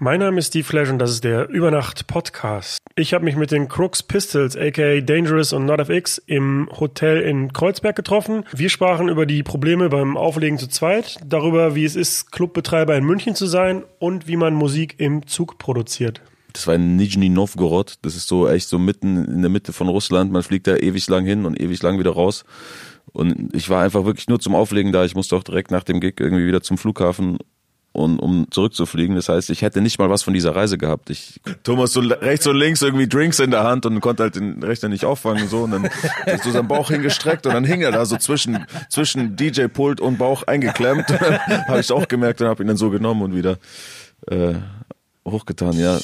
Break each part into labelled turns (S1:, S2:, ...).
S1: Mein Name ist Steve Flash und das ist der Übernacht Podcast. Ich habe mich mit den Crooks Pistols, aka Dangerous und Not FX, im Hotel in Kreuzberg getroffen. Wir sprachen über die Probleme beim Auflegen zu zweit, darüber, wie es ist, Clubbetreiber in München zu sein und wie man Musik im Zug produziert.
S2: Das war in Nizhny Novgorod. Das ist so echt so mitten in der Mitte von Russland. Man fliegt da ewig lang hin und ewig lang wieder raus. Und ich war einfach wirklich nur zum Auflegen da. Ich musste auch direkt nach dem Gig irgendwie wieder zum Flughafen und um zurückzufliegen. Das heißt, ich hätte nicht mal was von dieser Reise gehabt. Ich Thomas so rechts und links irgendwie Drinks in der Hand und konnte halt den Rechner nicht auffangen und so und dann ist so sein Bauch hingestreckt und dann hing er da so zwischen zwischen DJ Pult und Bauch eingeklemmt. habe ich auch gemerkt und habe ihn dann so genommen und wieder äh, hochgetan. Ja.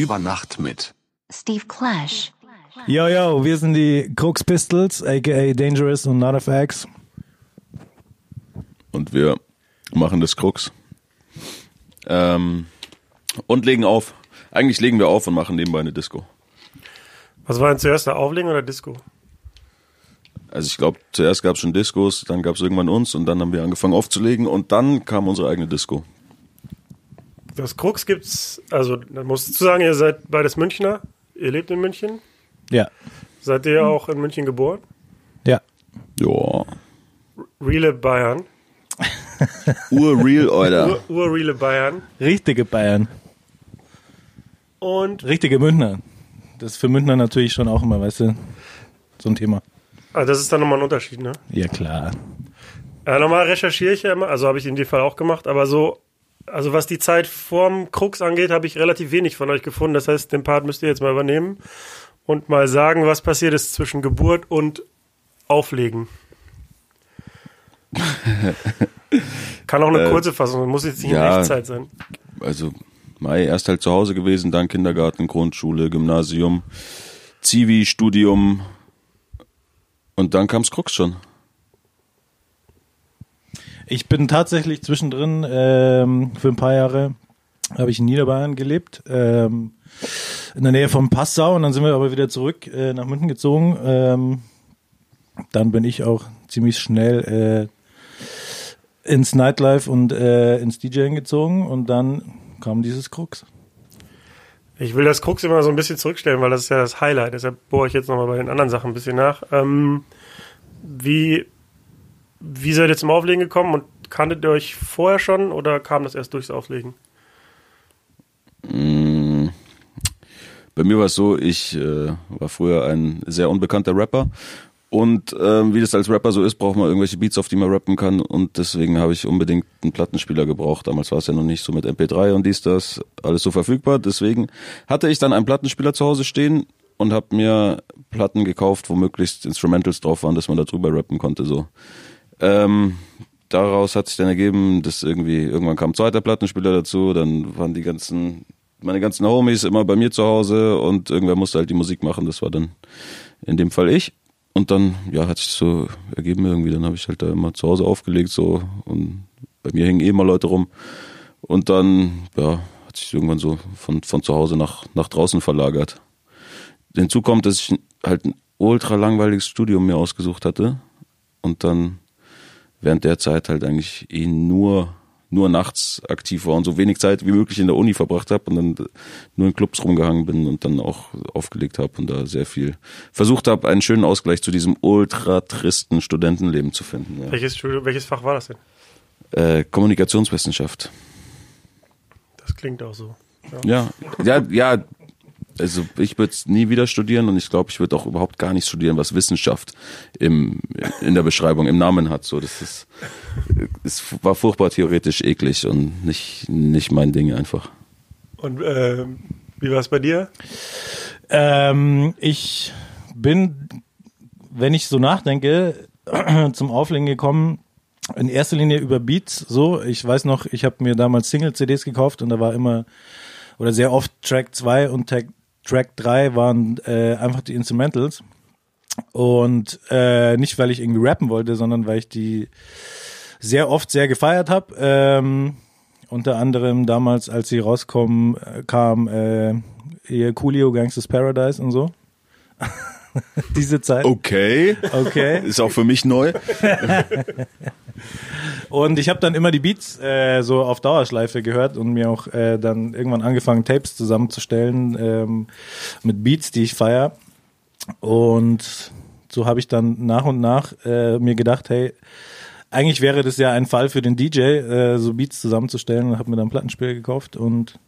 S3: Über Nacht mit
S4: Steve Clash.
S5: Yo, yo, wir sind die Crooks Pistols, aka Dangerous und Not FX.
S2: Und wir machen das Krux. Ähm, und legen auf. Eigentlich legen wir auf und machen nebenbei eine Disco.
S1: Was war denn zuerst, der Auflegen oder Disco?
S2: Also ich glaube, zuerst gab es schon Discos, dann gab es irgendwann uns und dann haben wir angefangen aufzulegen und dann kam unsere eigene Disco.
S1: Das Krux gibt's, also da musst du sagen, ihr seid beides Münchner, ihr lebt in München.
S5: Ja.
S1: Seid ihr auch in München geboren?
S5: Ja.
S2: Ja.
S1: Reale Bayern.
S2: Urreal.
S1: Ur Urreale Bayern.
S5: Richtige Bayern.
S1: Und
S5: Richtige Münchner. Das ist für Münchner natürlich schon auch immer, weißt du, so ein Thema.
S1: ah, das ist dann nochmal ein Unterschied, ne?
S5: Ja, klar.
S1: Ja, normal recherchiere ich ja immer, also habe ich in dem Fall auch gemacht, aber so, also was die Zeit vorm Krux angeht, habe ich relativ wenig von euch gefunden. Das heißt, den Part müsst ihr jetzt mal übernehmen und mal sagen, was passiert ist zwischen Geburt und Auflegen. Kann auch eine
S2: Äh,
S1: kurze Fassung, muss jetzt nicht
S2: ja.
S1: in Echtzeit sein.
S2: Also Mai erst halt zu Hause gewesen, dann Kindergarten, Grundschule, Gymnasium, Zivi, Studium und dann kam's Krux schon.
S5: Ich bin tatsächlich zwischendrin ähm, für ein paar Jahre habe ich in Niederbayern gelebt, ähm, in der Nähe von Passau und dann sind wir aber wieder zurück äh, nach München gezogen. Ähm, dann bin ich auch ziemlich schnell äh, ins Nightlife und äh, ins DJing gezogen und dann kam dieses Krux.
S1: Ich will das Krux immer so ein bisschen zurückstellen, weil das ist ja das Highlight. Deshalb bohre ich jetzt nochmal bei den anderen Sachen ein bisschen nach. Ähm, wie, wie seid ihr zum Auflegen gekommen und kanntet ihr euch vorher schon oder kam das erst durchs Auflegen?
S2: Mm, Bei mir war es so, ich äh, war früher ein sehr unbekannter Rapper und ähm, wie das als Rapper so ist, braucht man irgendwelche Beats, auf die man rappen kann und deswegen habe ich unbedingt einen Plattenspieler gebraucht. Damals war es ja noch nicht so mit MP3 und dies, das, alles so verfügbar. Deswegen hatte ich dann einen Plattenspieler zu Hause stehen und habe mir Platten gekauft, wo möglichst Instrumentals drauf waren, dass man da drüber rappen konnte. So. Ähm, daraus hat sich dann ergeben, dass irgendwie irgendwann kam ein zweiter Plattenspieler dazu, dann waren die ganzen meine ganzen Homies immer bei mir zu Hause und irgendwer musste halt die Musik machen. Das war dann in dem Fall ich. Und dann, ja, hat sich so ergeben irgendwie. Dann habe ich halt da immer zu Hause aufgelegt so und bei mir hingen eh immer Leute rum. Und dann, ja, hat sich irgendwann so von, von zu Hause nach, nach draußen verlagert. Hinzu kommt, dass ich halt ein ultra langweiliges Studium mir ausgesucht hatte und dann während der Zeit halt eigentlich eh nur nur nachts aktiv war und so wenig Zeit wie möglich in der Uni verbracht habe und dann nur in Clubs rumgehangen bin und dann auch aufgelegt habe und da sehr viel versucht habe, einen schönen Ausgleich zu diesem ultra tristen Studentenleben zu finden. Ja.
S1: Welches, welches Fach war das denn?
S2: Äh, Kommunikationswissenschaft.
S1: Das klingt auch so.
S2: Ja, ja, ja. Also ich würde es nie wieder studieren und ich glaube, ich würde auch überhaupt gar nicht studieren, was Wissenschaft im, in der Beschreibung, im Namen hat. So, das ist, es war furchtbar theoretisch eklig und nicht, nicht mein Ding einfach.
S1: Und äh, wie war es bei dir?
S5: Ähm, ich bin, wenn ich so nachdenke, zum Auflegen gekommen, in erster Linie über Beats. So, ich weiß noch, ich habe mir damals Single-CDs gekauft und da war immer oder sehr oft Track 2 und Track, Track 3 waren äh, einfach die Instrumentals. Und äh, nicht, weil ich irgendwie rappen wollte, sondern weil ich die sehr oft sehr gefeiert habe. Ähm, unter anderem damals, als sie rauskommen, äh, kam äh, hier Coolio Gangsters Paradise und so. Diese Zeit.
S2: Okay.
S5: Okay.
S2: Ist auch für mich neu.
S5: Und ich habe dann immer die Beats äh, so auf Dauerschleife gehört und mir auch äh, dann irgendwann angefangen, Tapes zusammenzustellen ähm, mit Beats, die ich feier. Und so habe ich dann nach und nach äh, mir gedacht, hey, eigentlich wäre das ja ein Fall für den DJ, äh, so Beats zusammenzustellen und habe mir dann einen Plattenspieler gekauft und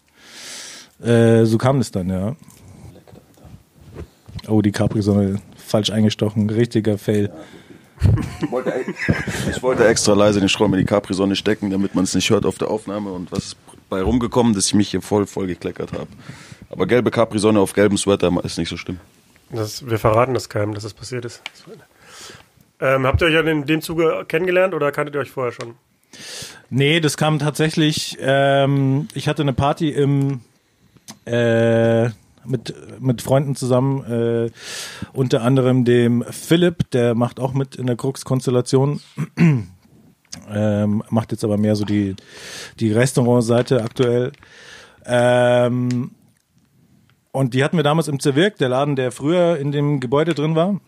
S5: äh, so kam das dann, ja. Oh, die Capri-Sonne falsch eingestochen, richtiger Fail.
S2: Ich wollte extra leise den Strom in die Capri-Sonne stecken, damit man es nicht hört auf der Aufnahme. Und was ist bei rumgekommen, dass ich mich hier voll voll gekleckert habe. Aber gelbe Capri-Sonne auf gelbem Sweater ist nicht so schlimm.
S1: Das, wir verraten das keinem, dass das passiert ist. Ähm, habt ihr euch ja in dem Zuge kennengelernt oder kanntet ihr euch vorher schon?
S5: Nee, das kam tatsächlich, ähm, ich hatte eine Party im äh, mit, mit Freunden zusammen, äh, unter anderem dem Philipp, der macht auch mit in der Krux-Konstellation. ähm, macht jetzt aber mehr so die, die Restaurantseite aktuell. Ähm, und die hatten wir damals im Zerwirk, der Laden, der früher in dem Gebäude drin war.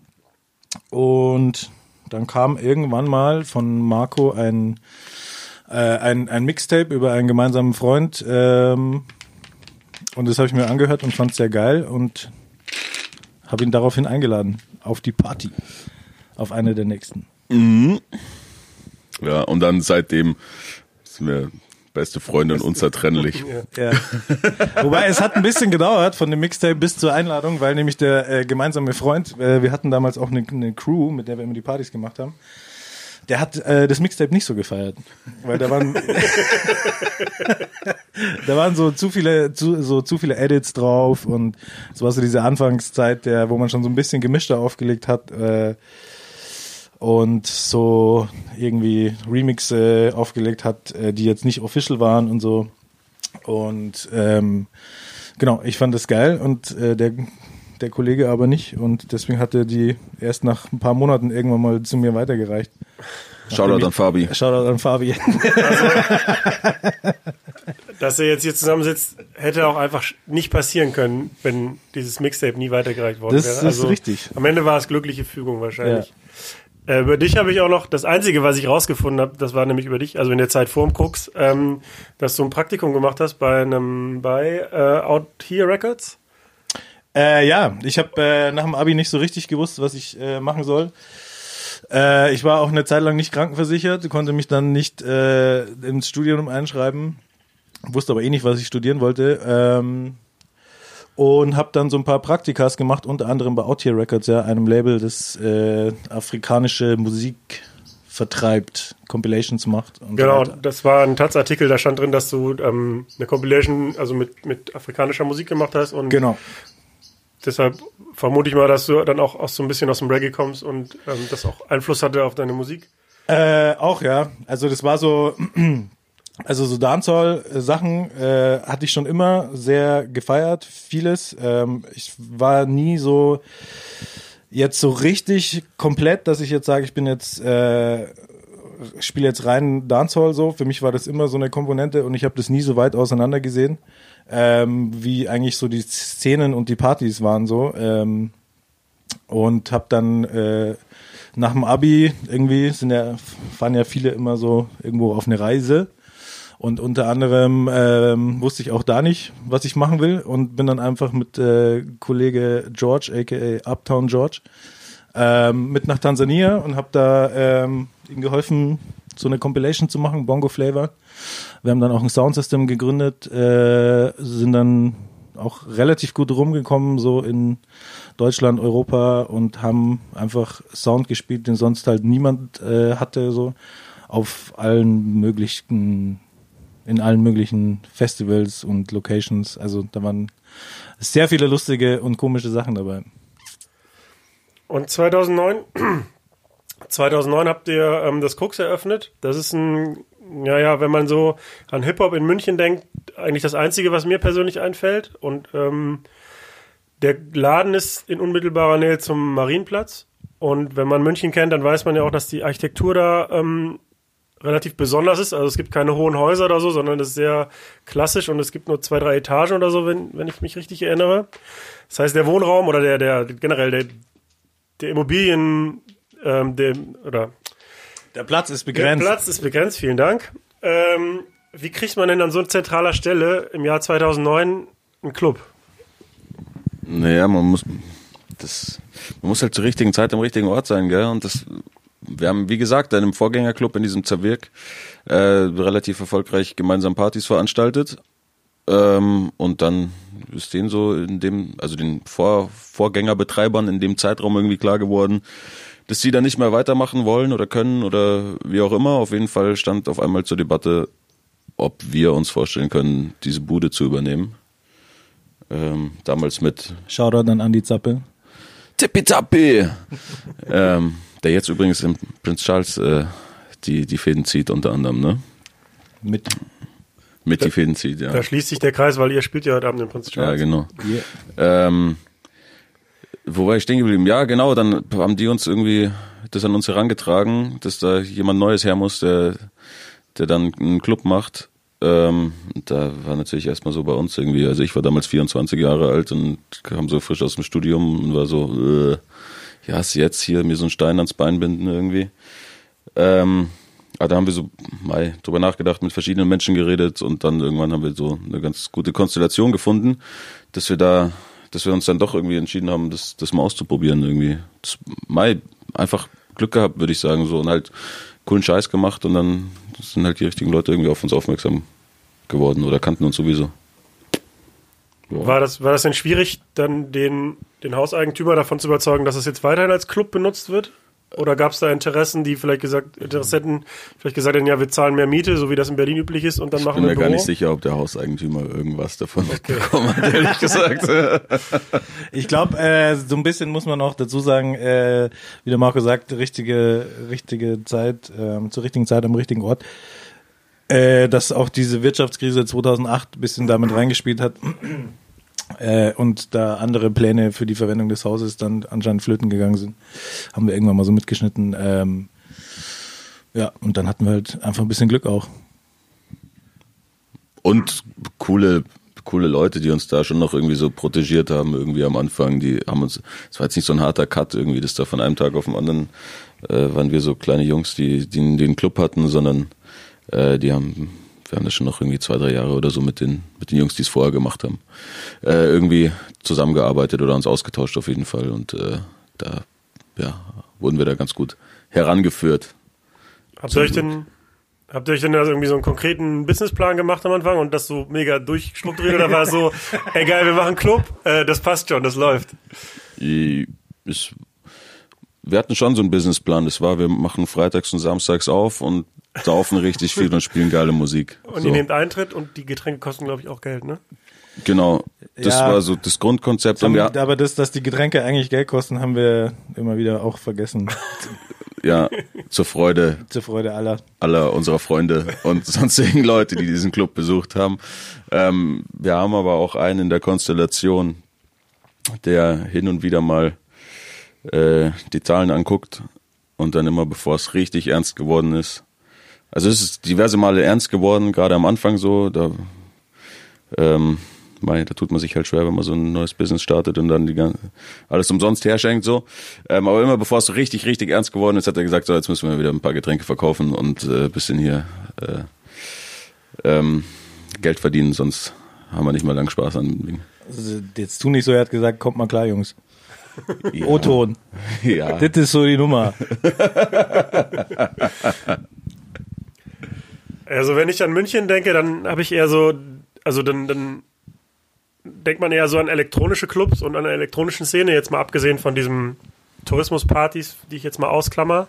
S5: Und dann kam irgendwann mal von Marco ein, äh, ein, ein Mixtape über einen gemeinsamen Freund. Ähm, und das habe ich mir angehört und fand es sehr geil und habe ihn daraufhin eingeladen auf die Party. Auf eine der nächsten.
S2: Ja, und dann seitdem sind wir beste Freunde und unzertrennlich.
S5: Ja. Wobei es hat ein bisschen gedauert von dem Mixtape bis zur Einladung, weil nämlich der äh, gemeinsame Freund, äh, wir hatten damals auch eine, eine Crew, mit der wir immer die Partys gemacht haben, der hat äh, das Mixtape nicht so gefeiert, weil da waren da waren so zu viele zu, so zu viele Edits drauf und es war so diese Anfangszeit, der wo man schon so ein bisschen gemischter aufgelegt hat äh, und so irgendwie Remixe aufgelegt hat, äh, die jetzt nicht official waren und so und ähm, genau, ich fand das geil und äh, der der Kollege aber nicht und deswegen hat er die erst nach ein paar Monaten irgendwann mal zu mir weitergereicht.
S2: Shoutout an Fabi.
S5: Shoutout an Fabi.
S1: Dass er jetzt hier zusammensitzt, hätte auch einfach nicht passieren können, wenn dieses Mixtape nie weitergereicht worden
S5: Das
S1: wäre. Also
S5: ist richtig.
S1: Am Ende war es glückliche Fügung wahrscheinlich. Äh, über dich habe ich auch noch, das Einzige, was ich rausgefunden habe, das war nämlich über dich, also in der Zeit vorm Krux, ähm, dass du ein Praktikum gemacht hast bei einem, bei äh, Out Here Records.
S5: Äh, ja, ich habe äh, nach dem Abi nicht so richtig gewusst, was ich äh, machen soll. Äh, ich war auch eine Zeit lang nicht krankenversichert, konnte mich dann nicht äh, ins Studium einschreiben, wusste aber eh nicht, was ich studieren wollte. Ähm, und habe dann so ein paar Praktikas gemacht, unter anderem bei Out Here Records, ja, einem Label, das äh, afrikanische Musik vertreibt, Compilations macht.
S1: Genau,
S5: So
S1: das war ein Taz-Artikel, da stand drin, dass du ähm, eine Compilation, also mit, mit afrikanischer Musik gemacht hast und
S5: Genau.
S1: deshalb vermute ich mal, dass du dann auch aus so ein bisschen aus dem Reggae kommst und ähm, das auch Einfluss hatte auf deine Musik.
S5: Äh, auch ja. Also das war so, also so Dancehall-Sachen äh, hatte ich schon immer sehr gefeiert, vieles. Ähm, ich war nie so jetzt so richtig komplett, dass ich jetzt sage, ich bin jetzt äh, spiele jetzt rein Dancehall so. Für mich war das immer so eine Komponente und ich habe das nie so weit auseinander gesehen, ähm, wie eigentlich so die Szenen und die Partys waren so. Ähm, und habe dann äh, nach dem Abi irgendwie sind ja fahren ja viele immer so irgendwo auf eine Reise und unter anderem ähm, wusste ich auch da nicht, was ich machen will und bin dann einfach mit äh, Kollege George, aka Uptown George, ähm, mit nach Tansania und habe da ähm, ihm geholfen, so eine Compilation zu machen, Bongo Flavor. Wir haben dann auch ein Soundsystem gegründet, äh, sind dann auch relativ gut rumgekommen, so in Deutschland, Europa und haben einfach Sound gespielt, den sonst halt niemand äh, hatte, so auf allen möglichen, in allen möglichen Festivals und Locations. Also da waren sehr viele lustige und komische Sachen dabei.
S1: Und 2009, 2009 habt ihr ähm, das Krux eröffnet. Das ist ein, ja, ja, wenn man so an Hip-Hop in München denkt, eigentlich das Einzige, was mir persönlich einfällt. Und ähm, der Laden ist in unmittelbarer Nähe zum Marienplatz. Und wenn man München kennt, dann weiß man ja auch, dass die Architektur da ähm, relativ besonders ist. Also es gibt keine hohen Häuser oder so, sondern es ist sehr klassisch und es gibt nur zwei, drei Etagen oder so, wenn, wenn ich mich richtig erinnere. Das heißt, der Wohnraum oder der, der generell der, der Immobilien, ähm, der, oder
S5: Der Platz ist
S1: der
S5: begrenzt.
S1: Platz ist begrenzt, vielen Dank. Ähm, wie kriegt man denn an so zentraler Stelle im Jahr 2009 einen Club?
S2: Naja, man muss, das, man muss halt zur richtigen Zeit am richtigen Ort sein, gell? Und das, wir haben, wie gesagt, in einem Vorgängerclub in diesem Zerwirk äh, relativ erfolgreich gemeinsam Partys veranstaltet. Ähm, und dann ist denen so in dem, also den Vor Vorgängerbetreibern in dem Zeitraum irgendwie klar geworden, dass sie da nicht mehr weitermachen wollen oder können oder wie auch immer. Auf jeden Fall stand auf einmal zur Debatte, ob wir uns vorstellen können, diese Bude zu übernehmen. Ähm, damals mit
S5: Shoutout an Andi Zappel.
S2: Tippitappi. ähm, der jetzt übrigens in Prince Charles äh, die, die Fäden zieht, unter anderem, ne?
S5: Mit
S2: Mit die Fäden zieht, ja.
S1: Da schließt sich der Kreis, weil ihr spielt ja heute Abend im Prinz
S2: Ja,
S1: Charles.
S2: genau. Ähm, wo war ich stehen geblieben? Ja, genau, dann haben die uns irgendwie das an uns herangetragen, dass da jemand Neues her muss, der, der dann einen Club macht. Ähm, da war natürlich erstmal so bei uns irgendwie, also ich war damals 24 Jahre alt und kam so frisch aus dem Studium und war so, äh, ja, ist jetzt hier mir so einen Stein ans Bein binden irgendwie. Ähm, aber da haben wir so mal drüber nachgedacht, mit verschiedenen Menschen geredet und dann irgendwann haben wir so eine ganz gute Konstellation gefunden, dass wir da, dass wir uns dann doch irgendwie entschieden haben, das, das mal auszuprobieren irgendwie. Das mal einfach Glück gehabt, würde ich sagen, so und halt coolen Scheiß gemacht und dann sind halt die richtigen Leute irgendwie auf uns aufmerksam geworden oder kannten uns sowieso. Ja.
S1: War das, war das denn schwierig, dann den, den Hauseigentümer davon zu überzeugen, dass es jetzt weiterhin als Club benutzt wird? Oder gab es da Interessen, die vielleicht gesagt, Interessenten vielleicht gesagt hätten, ja, wir zahlen mehr Miete, so wie das in Berlin üblich ist, und dann
S2: Ich
S1: machen
S2: bin
S1: wir
S2: mir
S1: ein
S2: gar
S1: Büro?
S2: nicht sicher, ob der Hauseigentümer irgendwas davon mitbekommen hat, ehrlich gesagt.
S5: Ich glaube, äh, so ein bisschen muss man auch dazu sagen, äh, wie der Marco sagt, richtige, richtige Zeit, ähm, zur richtigen Zeit am richtigen Ort. Äh, dass auch diese Wirtschaftskrise 2008 ein bisschen damit reingespielt hat äh, und da andere Pläne für die Verwendung des Hauses dann anscheinend flöten gegangen sind, haben wir irgendwann mal so mitgeschnitten. Ähm, ja, und dann hatten wir halt einfach ein bisschen Glück auch.
S2: Und coole, coole Leute, die uns da schon noch irgendwie so protegiert haben, irgendwie am Anfang. Die haben uns, es war jetzt nicht so ein harter Cut irgendwie, dass da von einem Tag auf den anderen äh, waren wir so kleine Jungs, die, die den Club hatten, sondern äh, die haben, wir haben das schon noch irgendwie zwei, drei Jahre oder so mit den, mit den Jungs, die es vorher gemacht haben, äh, irgendwie zusammengearbeitet oder uns ausgetauscht auf jeden Fall. Und äh, da, ja, wurden wir da ganz gut herangeführt.
S1: Habt ihr euch denn, habt ihr euch denn da irgendwie so einen konkreten Businessplan gemacht am Anfang und das so mega durchstrukturiert oder war es so, ey geil, wir machen Club, äh, das passt schon, das läuft.
S2: Es, wir hatten schon so einen Businessplan. Das war, wir machen freitags und samstags auf und saufen richtig viel und spielen geile Musik.
S1: Und
S2: so.
S1: ihr nehmt Eintritt und die Getränke kosten, glaube ich, auch Geld, ne?
S2: Genau. Das
S5: Ja.
S2: war so das Grundkonzept. Und wir,
S5: Aber das, dass die Getränke eigentlich Geld kosten, haben wir immer wieder auch vergessen.
S2: ja, zur Freude
S5: Zur Freude aller.
S2: aller unserer Freunde und sonstigen Leute, die diesen Club besucht haben. Ähm, wir haben aber auch einen in der Konstellation, der hin und wieder mal äh, die Zahlen anguckt und dann immer, bevor es richtig ernst geworden ist. Also es ist diverse Male ernst geworden, gerade am Anfang so. Da, ähm, mei, da tut man sich halt schwer, wenn man so ein neues Business startet und dann die ganze, alles umsonst herschenkt so. Ähm, aber immer bevor es so richtig, richtig ernst geworden ist, hat er gesagt, so jetzt müssen wir wieder ein paar Getränke verkaufen und äh, bisschen hier äh, ähm, Geld verdienen, sonst haben wir nicht mal lang Spaß an dem Ding.
S5: Also, Jetzt tu nicht so, er hat gesagt, kommt mal klar, Jungs.
S2: Ja.
S5: O-Ton.
S2: Ja.
S5: Das ist so die Nummer.
S1: Also wenn ich an München denke, dann habe ich eher so, also dann, dann denkt man eher so an elektronische Clubs und an der elektronischen Szene, jetzt mal abgesehen von diesen Tourismuspartys, die ich jetzt mal ausklammer.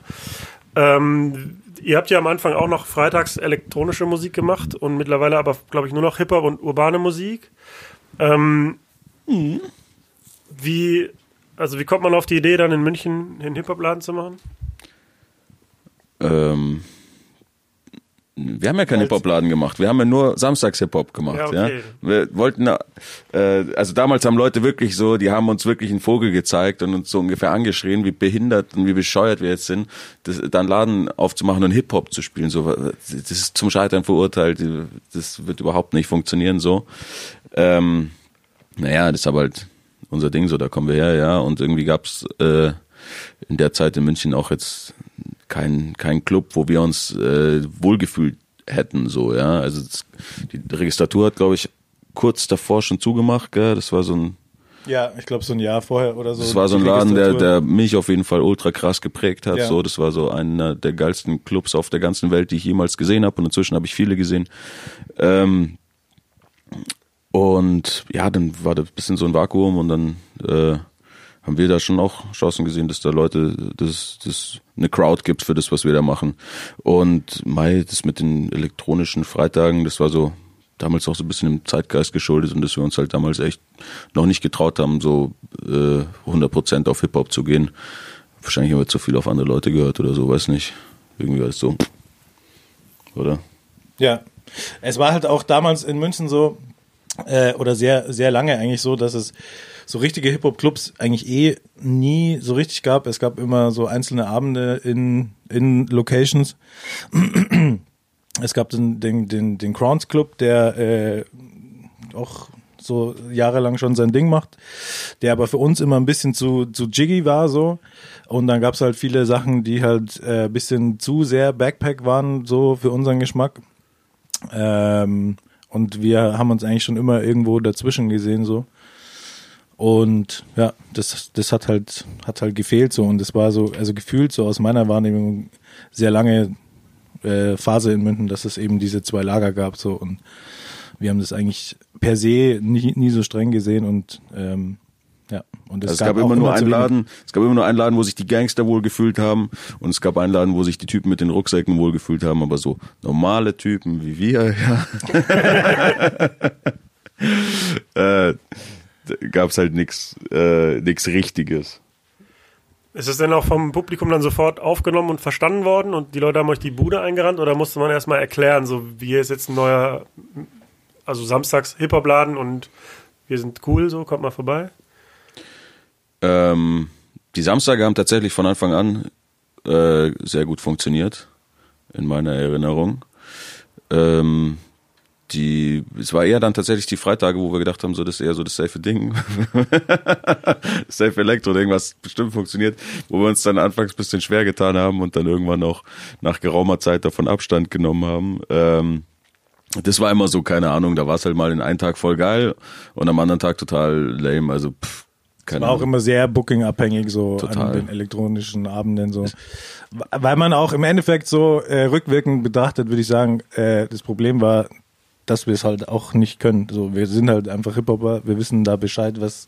S1: Ähm, ihr habt ja am Anfang auch noch freitags elektronische Musik gemacht und mittlerweile aber, glaube ich, nur noch Hip-Hop und urbane Musik. Ähm, Wie, also wie kommt man auf die Idee, dann in München einen Hip-Hop-Laden zu machen?
S2: Ähm, Wir haben ja keinen Hip-Hop-Laden gemacht. Wir haben ja nur Samstags Hip-Hop gemacht.
S1: Ja,
S2: Ja,
S1: okay.
S2: Wir wollten, äh, also damals haben Leute wirklich so, die haben uns wirklich einen Vogel gezeigt und uns so ungefähr angeschrien, wie behindert und wie bescheuert wir jetzt sind, das, dann Laden aufzumachen und Hip-Hop zu spielen. So, das ist zum Scheitern verurteilt. Das wird überhaupt nicht funktionieren so. Ähm, naja, das ist aber halt unser Ding, so da kommen wir her, ja. Und irgendwie gab's äh, in der Zeit in München auch jetzt kein, kein Club, wo wir uns äh, wohlgefühlt hätten, so, ja. Also das, die Registratur hat, glaube ich, kurz davor schon zugemacht, gell? Das war so ein,
S5: Ja, ich glaube so ein Jahr vorher oder so.
S2: das war so ein Laden, der, der mich auf jeden Fall ultra krass geprägt hat.
S5: Ja.
S2: So, das war so einer der geilsten Clubs auf der ganzen Welt, die ich jemals gesehen habe. Und inzwischen habe ich viele gesehen. Ähm, und ja, dann war da ein bisschen so ein Vakuum und dann äh, haben wir da schon auch Chancen gesehen, dass da Leute, dass das eine Crowd gibt für das, was wir da machen. Und Mai, das mit den elektronischen Freitagen, das war so damals auch so ein bisschen im Zeitgeist geschuldet und dass wir uns halt damals echt noch nicht getraut haben, so äh, 100% auf Hip-Hop zu gehen. Wahrscheinlich haben wir zu viel auf andere Leute gehört oder so, weiß nicht. Irgendwie war es so. Oder?
S5: Ja. Es war halt auch damals in München so, äh, oder sehr, sehr lange eigentlich so, dass es so richtige Hip-Hop-Clubs eigentlich eh nie so richtig gab. Es gab immer so einzelne Abende in, in Locations. Es gab den, den, den, den Crowns Club, der äh, auch so jahrelang schon sein Ding macht, der aber für uns immer ein bisschen zu, zu jiggy war so. Und dann gab's halt viele Sachen, die halt äh, bisschen zu sehr Backpack waren, so für unseren Geschmack. Ähm, und wir haben uns eigentlich schon immer irgendwo dazwischen gesehen, so. Und ja, das, das hat halt, hat halt gefehlt so. Und es war so, also gefühlt so aus meiner Wahrnehmung sehr lange äh, Phase in München, dass es eben diese zwei Lager gab, so. Und wir haben das eigentlich per se nie, nie so streng gesehen und ähm, ja. Und
S2: Also es gab, immer
S5: auch
S2: nur einen Laden, es gab immer nur einen Laden, wo sich die Gangster wohl gefühlt haben und es gab einen Laden, wo sich die Typen mit den Rucksäcken wohl gefühlt haben, aber so normale Typen wie wir, ja. äh, gab es halt nix, äh, nix Richtiges.
S1: Ist es denn auch vom Publikum dann sofort aufgenommen und verstanden worden und die Leute haben euch die Bude eingerannt oder musste man erstmal erklären, so wie hier ist jetzt ein neuer, also samstags Hip-Hop-Laden und wir sind cool, so kommt mal vorbei?
S2: Ähm, die Samstage haben tatsächlich von Anfang an äh, sehr gut funktioniert, in meiner Erinnerung. Ähm, die, es war eher dann tatsächlich die Freitage, wo wir gedacht haben, so das ist eher so das safe Ding, safe Elektro-Ding, was bestimmt funktioniert, wo wir uns dann anfangs ein bisschen schwer getan haben und dann irgendwann auch nach geraumer Zeit davon Abstand genommen haben. Ähm, das war immer so, keine Ahnung, da war es halt mal in einen Tag voll geil und am anderen Tag total lame, also pff, keine
S5: war auch immer sehr Booking-abhängig so
S2: Total.
S5: an den elektronischen Abenden so. Weil man auch im Endeffekt so äh, rückwirkend betrachtet, würde ich sagen, äh, das Problem war, dass wir es halt auch nicht können. So, wir sind halt einfach Hip-Hopper, wir wissen da Bescheid, was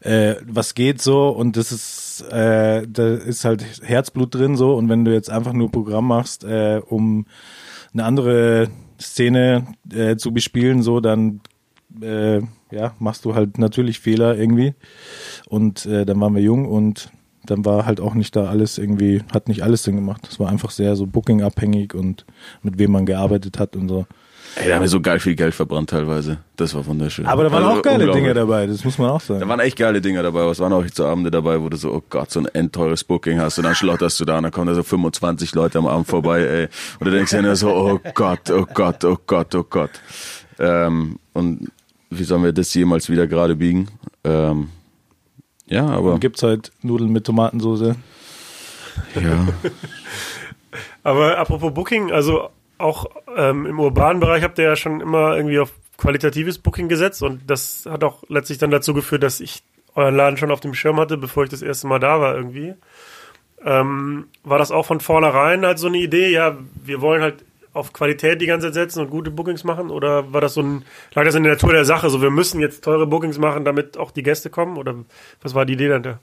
S5: äh, was geht so und das ist äh, da ist halt Herzblut drin so und wenn du jetzt einfach nur Programm machst, äh, um eine andere Szene äh, zu bespielen, so dann äh, ja, machst du halt natürlich Fehler irgendwie. Und äh, dann waren wir jung und dann war halt auch nicht da alles irgendwie, hat nicht alles Sinn gemacht. Es war einfach sehr so Booking-abhängig und mit wem man gearbeitet hat und so.
S2: Ey, da haben wir so geil viel Geld verbrannt teilweise. Das war wunderschön.
S5: Aber da waren
S2: Also,
S5: auch geile. Dinge dabei, das muss man auch
S2: Da
S5: sagen.
S2: waren echt geile Dinge dabei, aber es waren auch so Abende dabei, wo du so, oh Gott, so ein endteures Booking hast und dann schlotterst du da und dann kommen da so 25 Leute am Abend vorbei, ey. Und du denkst dir nur so, oh Gott, oh Gott, oh Gott, oh Gott. Ähm, und wie sollen wir das jemals wieder gerade biegen? Ähm, ja, aber
S5: Und gibt's halt Nudeln mit Tomatensoße.
S2: ja.
S1: Aber apropos Booking, also auch ähm, im urbanen Bereich habt ihr ja schon immer irgendwie auf qualitatives Booking gesetzt und das hat auch letztlich dann dazu geführt, dass ich euren Laden schon auf dem Schirm hatte, bevor ich das erste Mal da war irgendwie. Ähm, war das auch von vornherein halt so eine Idee, ja, wir wollen halt auf Qualität die ganze Zeit setzen und gute Bookings machen oder war das so ein, lag das in der Natur der Sache, so wir müssen jetzt teure Bookings machen, damit auch die Gäste kommen oder was war die Idee dahinter?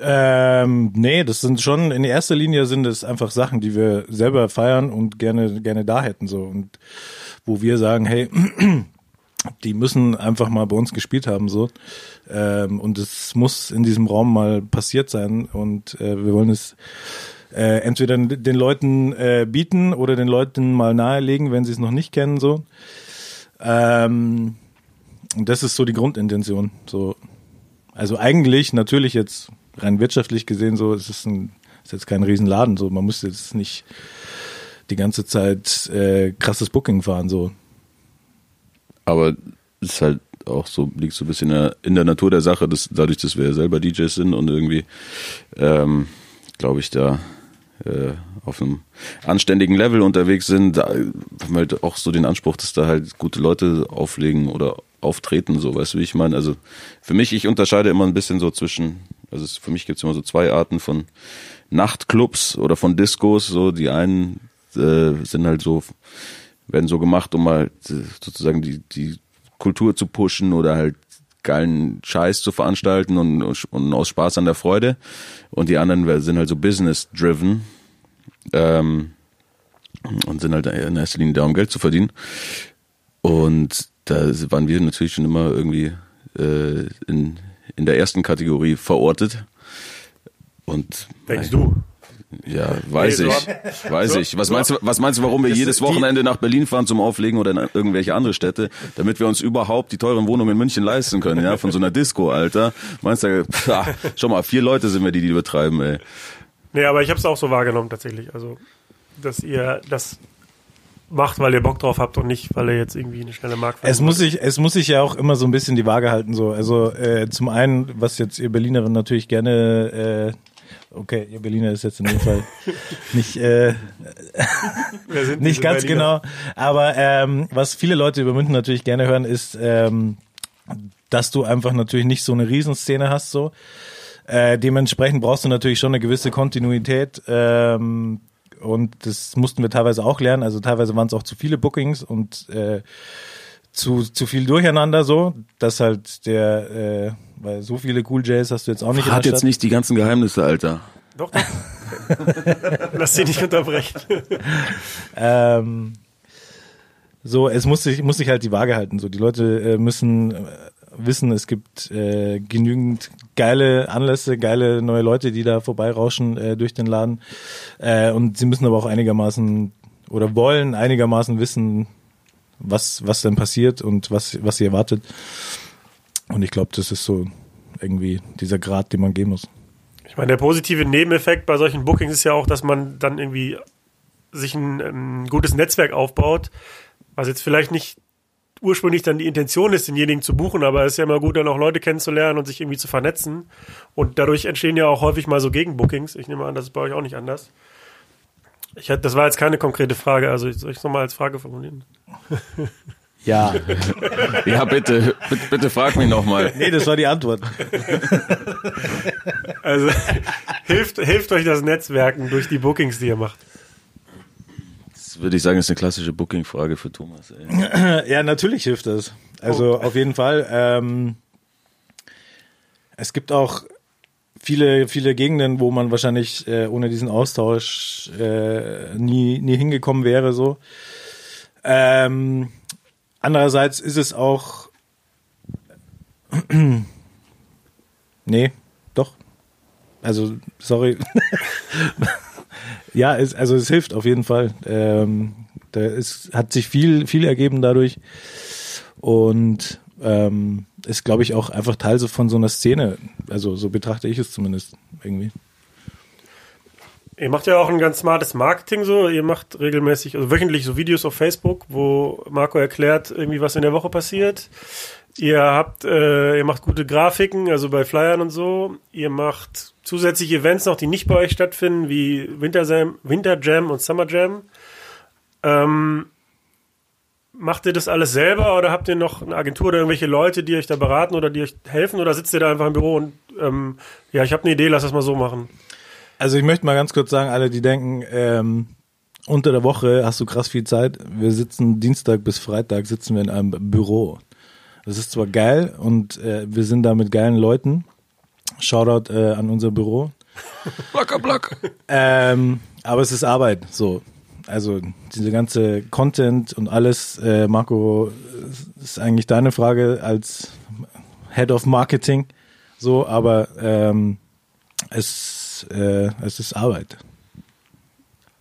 S5: Ähm, nee, das sind schon, in erster Linie sind es einfach Sachen, die wir selber feiern und gerne, gerne da hätten, so. Und wo wir sagen, hey, die müssen einfach mal bei uns gespielt haben, so. Ähm, und es muss in diesem Raum mal passiert sein und äh, wir wollen es äh, entweder den Leuten äh, bieten oder den Leuten mal nahelegen, wenn sie es noch nicht kennen, so. Ähm, und das ist so die Grundintention. So, also eigentlich natürlich jetzt rein wirtschaftlich gesehen so, es ist ein ist jetzt kein Riesenladen, so man muss jetzt nicht die ganze Zeit äh, krasses Booking fahren, so.
S2: Aber es ist halt auch so, liegt so ein bisschen in der, Natur der Sache, dass dadurch, dass wir selber DJs sind und irgendwie, ähm, glaube ich, da äh, auf einem anständigen Level unterwegs sind, da haben wir halt auch so den Anspruch, dass da halt gute Leute auflegen oder auftreten, so, weißt du, wie ich meine? Also für mich, ich unterscheide immer ein bisschen so zwischen, also es, für mich gibt es immer so zwei Arten von Nachtclubs oder von Discos, so, die einen äh, sind halt so, werden so gemacht, um mal sozusagen die, die Kultur zu pushen oder halt geilen Scheiß zu veranstalten und, und aus Spaß an der Freude. Und die anderen sind halt so business-driven ähm, und sind halt in erster Linie da, um Geld zu verdienen. Und da waren wir natürlich schon immer irgendwie äh, in, in der ersten Kategorie verortet. Und
S1: Denkst du?
S2: Ja, weiß
S1: Nee, so
S2: ich. Weiß ich. Was meinst du, was meinst du, warum wir jedes Wochenende nach Berlin fahren zum Auflegen oder in irgendwelche andere Städte, damit wir uns überhaupt die teuren Wohnungen in München leisten können, ja, von so einer Disco, Alter. Meinst du, pah, schau mal, vier Leute sind wir, die die betreiben, ey.
S1: Nee, aber ich habe es auch so wahrgenommen tatsächlich. Also, dass ihr das macht, weil ihr Bock drauf habt und nicht, weil ihr jetzt irgendwie eine schnelle Mark
S5: Es muss sich, es muss sich ja auch immer so ein bisschen die Waage halten, so. Also, äh, zum einen, was jetzt ihr Berlinerin natürlich gerne, äh, okay, ihr Berliner ist jetzt in dem Fall nicht, äh, nicht ganz
S1: Berliner.
S5: genau. Aber ähm, was viele Leute über München natürlich gerne hören, ist, ähm, dass du einfach natürlich nicht so eine Riesenszene hast, so. Äh, dementsprechend brauchst du natürlich schon eine gewisse Kontinuität. Ähm, und das mussten wir teilweise auch lernen. Also teilweise waren es auch zu viele Bookings und äh, zu, zu viel Durcheinander so, dass halt der, äh, weil so viele Cool Jays hast du jetzt auch nicht
S2: Hat jetzt nicht die ganzen Geheimnisse, Alter.
S1: Doch, doch. Lass dich nicht unterbrechen.
S5: Ähm, so, es muss sich, muss sich halt die Waage halten. So, die Leute äh, müssen äh, wissen, es gibt äh, genügend geile Anlässe, geile neue Leute, die da vorbeirauschen äh, durch den Laden. Äh, und sie müssen aber auch einigermaßen oder wollen einigermaßen wissen, was, was denn passiert und was, was sie erwartet. Und ich glaube, das ist so irgendwie dieser Grad, den man gehen muss.
S1: Ich meine, der positive Nebeneffekt bei solchen Bookings ist ja auch, dass man dann irgendwie sich ein, ähm, gutes Netzwerk aufbaut, was jetzt vielleicht nicht ursprünglich dann die Intention ist, denjenigen zu buchen, aber es ist ja immer gut, dann auch Leute kennenzulernen und sich irgendwie zu vernetzen. Und dadurch entstehen ja auch häufig mal so Gegenbookings. Ich nehme an, das ist bei euch auch nicht anders. Ich, hatte- das war jetzt keine konkrete Frage, also soll ich es nochmal als Frage formulieren?
S5: Ja.
S2: Ja, bitte, bitte, bitte frag mich nochmal.
S5: nee, das war die Antwort.
S1: Also hilft, hilft euch das Netzwerken durch die Bookings, die ihr macht.
S2: Das würde ich sagen, ist eine klassische Booking-Frage für Thomas, ey.
S5: Ja, natürlich hilft das. Also auf jeden Fall. Ähm, es gibt auch viele, viele Gegenden, wo man wahrscheinlich äh, ohne diesen Austausch äh, nie, nie hingekommen wäre. So. Ähm, andererseits ist es auch. nee, doch. Also, sorry. ja, es, also es hilft auf jeden Fall. Ähm, da ist, hat sich viel, viel ergeben dadurch. Und ähm, ist, glaube ich, auch einfach Teil so von so einer Szene. Also so betrachte ich es zumindest irgendwie.
S1: Ihr macht ja auch ein ganz smartes Marketing so. Ihr macht regelmäßig, also wöchentlich so Videos auf Facebook, wo Marco erklärt irgendwie, was in der Woche passiert. Ihr habt, äh, ihr macht gute Grafiken, also bei Flyern und so. Ihr macht zusätzliche Events noch, die nicht bei euch stattfinden, wie Winter Jam, Winter Jam und Summer Jam. Ähm, macht ihr das alles selber oder habt ihr noch eine Agentur oder irgendwelche Leute, die euch da beraten oder die euch helfen oder sitzt ihr da einfach im Büro und ähm, ja, ich habe eine Idee, lass das mal so machen.
S5: Also ich möchte mal ganz kurz sagen, alle, die denken, ähm, unter der Woche hast du krass viel Zeit. Wir sitzen Dienstag bis Freitag sitzen wir in einem Büro. Das ist zwar geil und äh, wir sind da mit geilen Leuten. Shoutout äh, an unser Büro.
S2: Blacker, black.
S5: Ähm, aber es ist Arbeit, so. Also diese ganze Content und alles, äh, Marco, ist eigentlich deine Frage als Head of Marketing, so, aber ähm, es, äh, es ist Arbeit.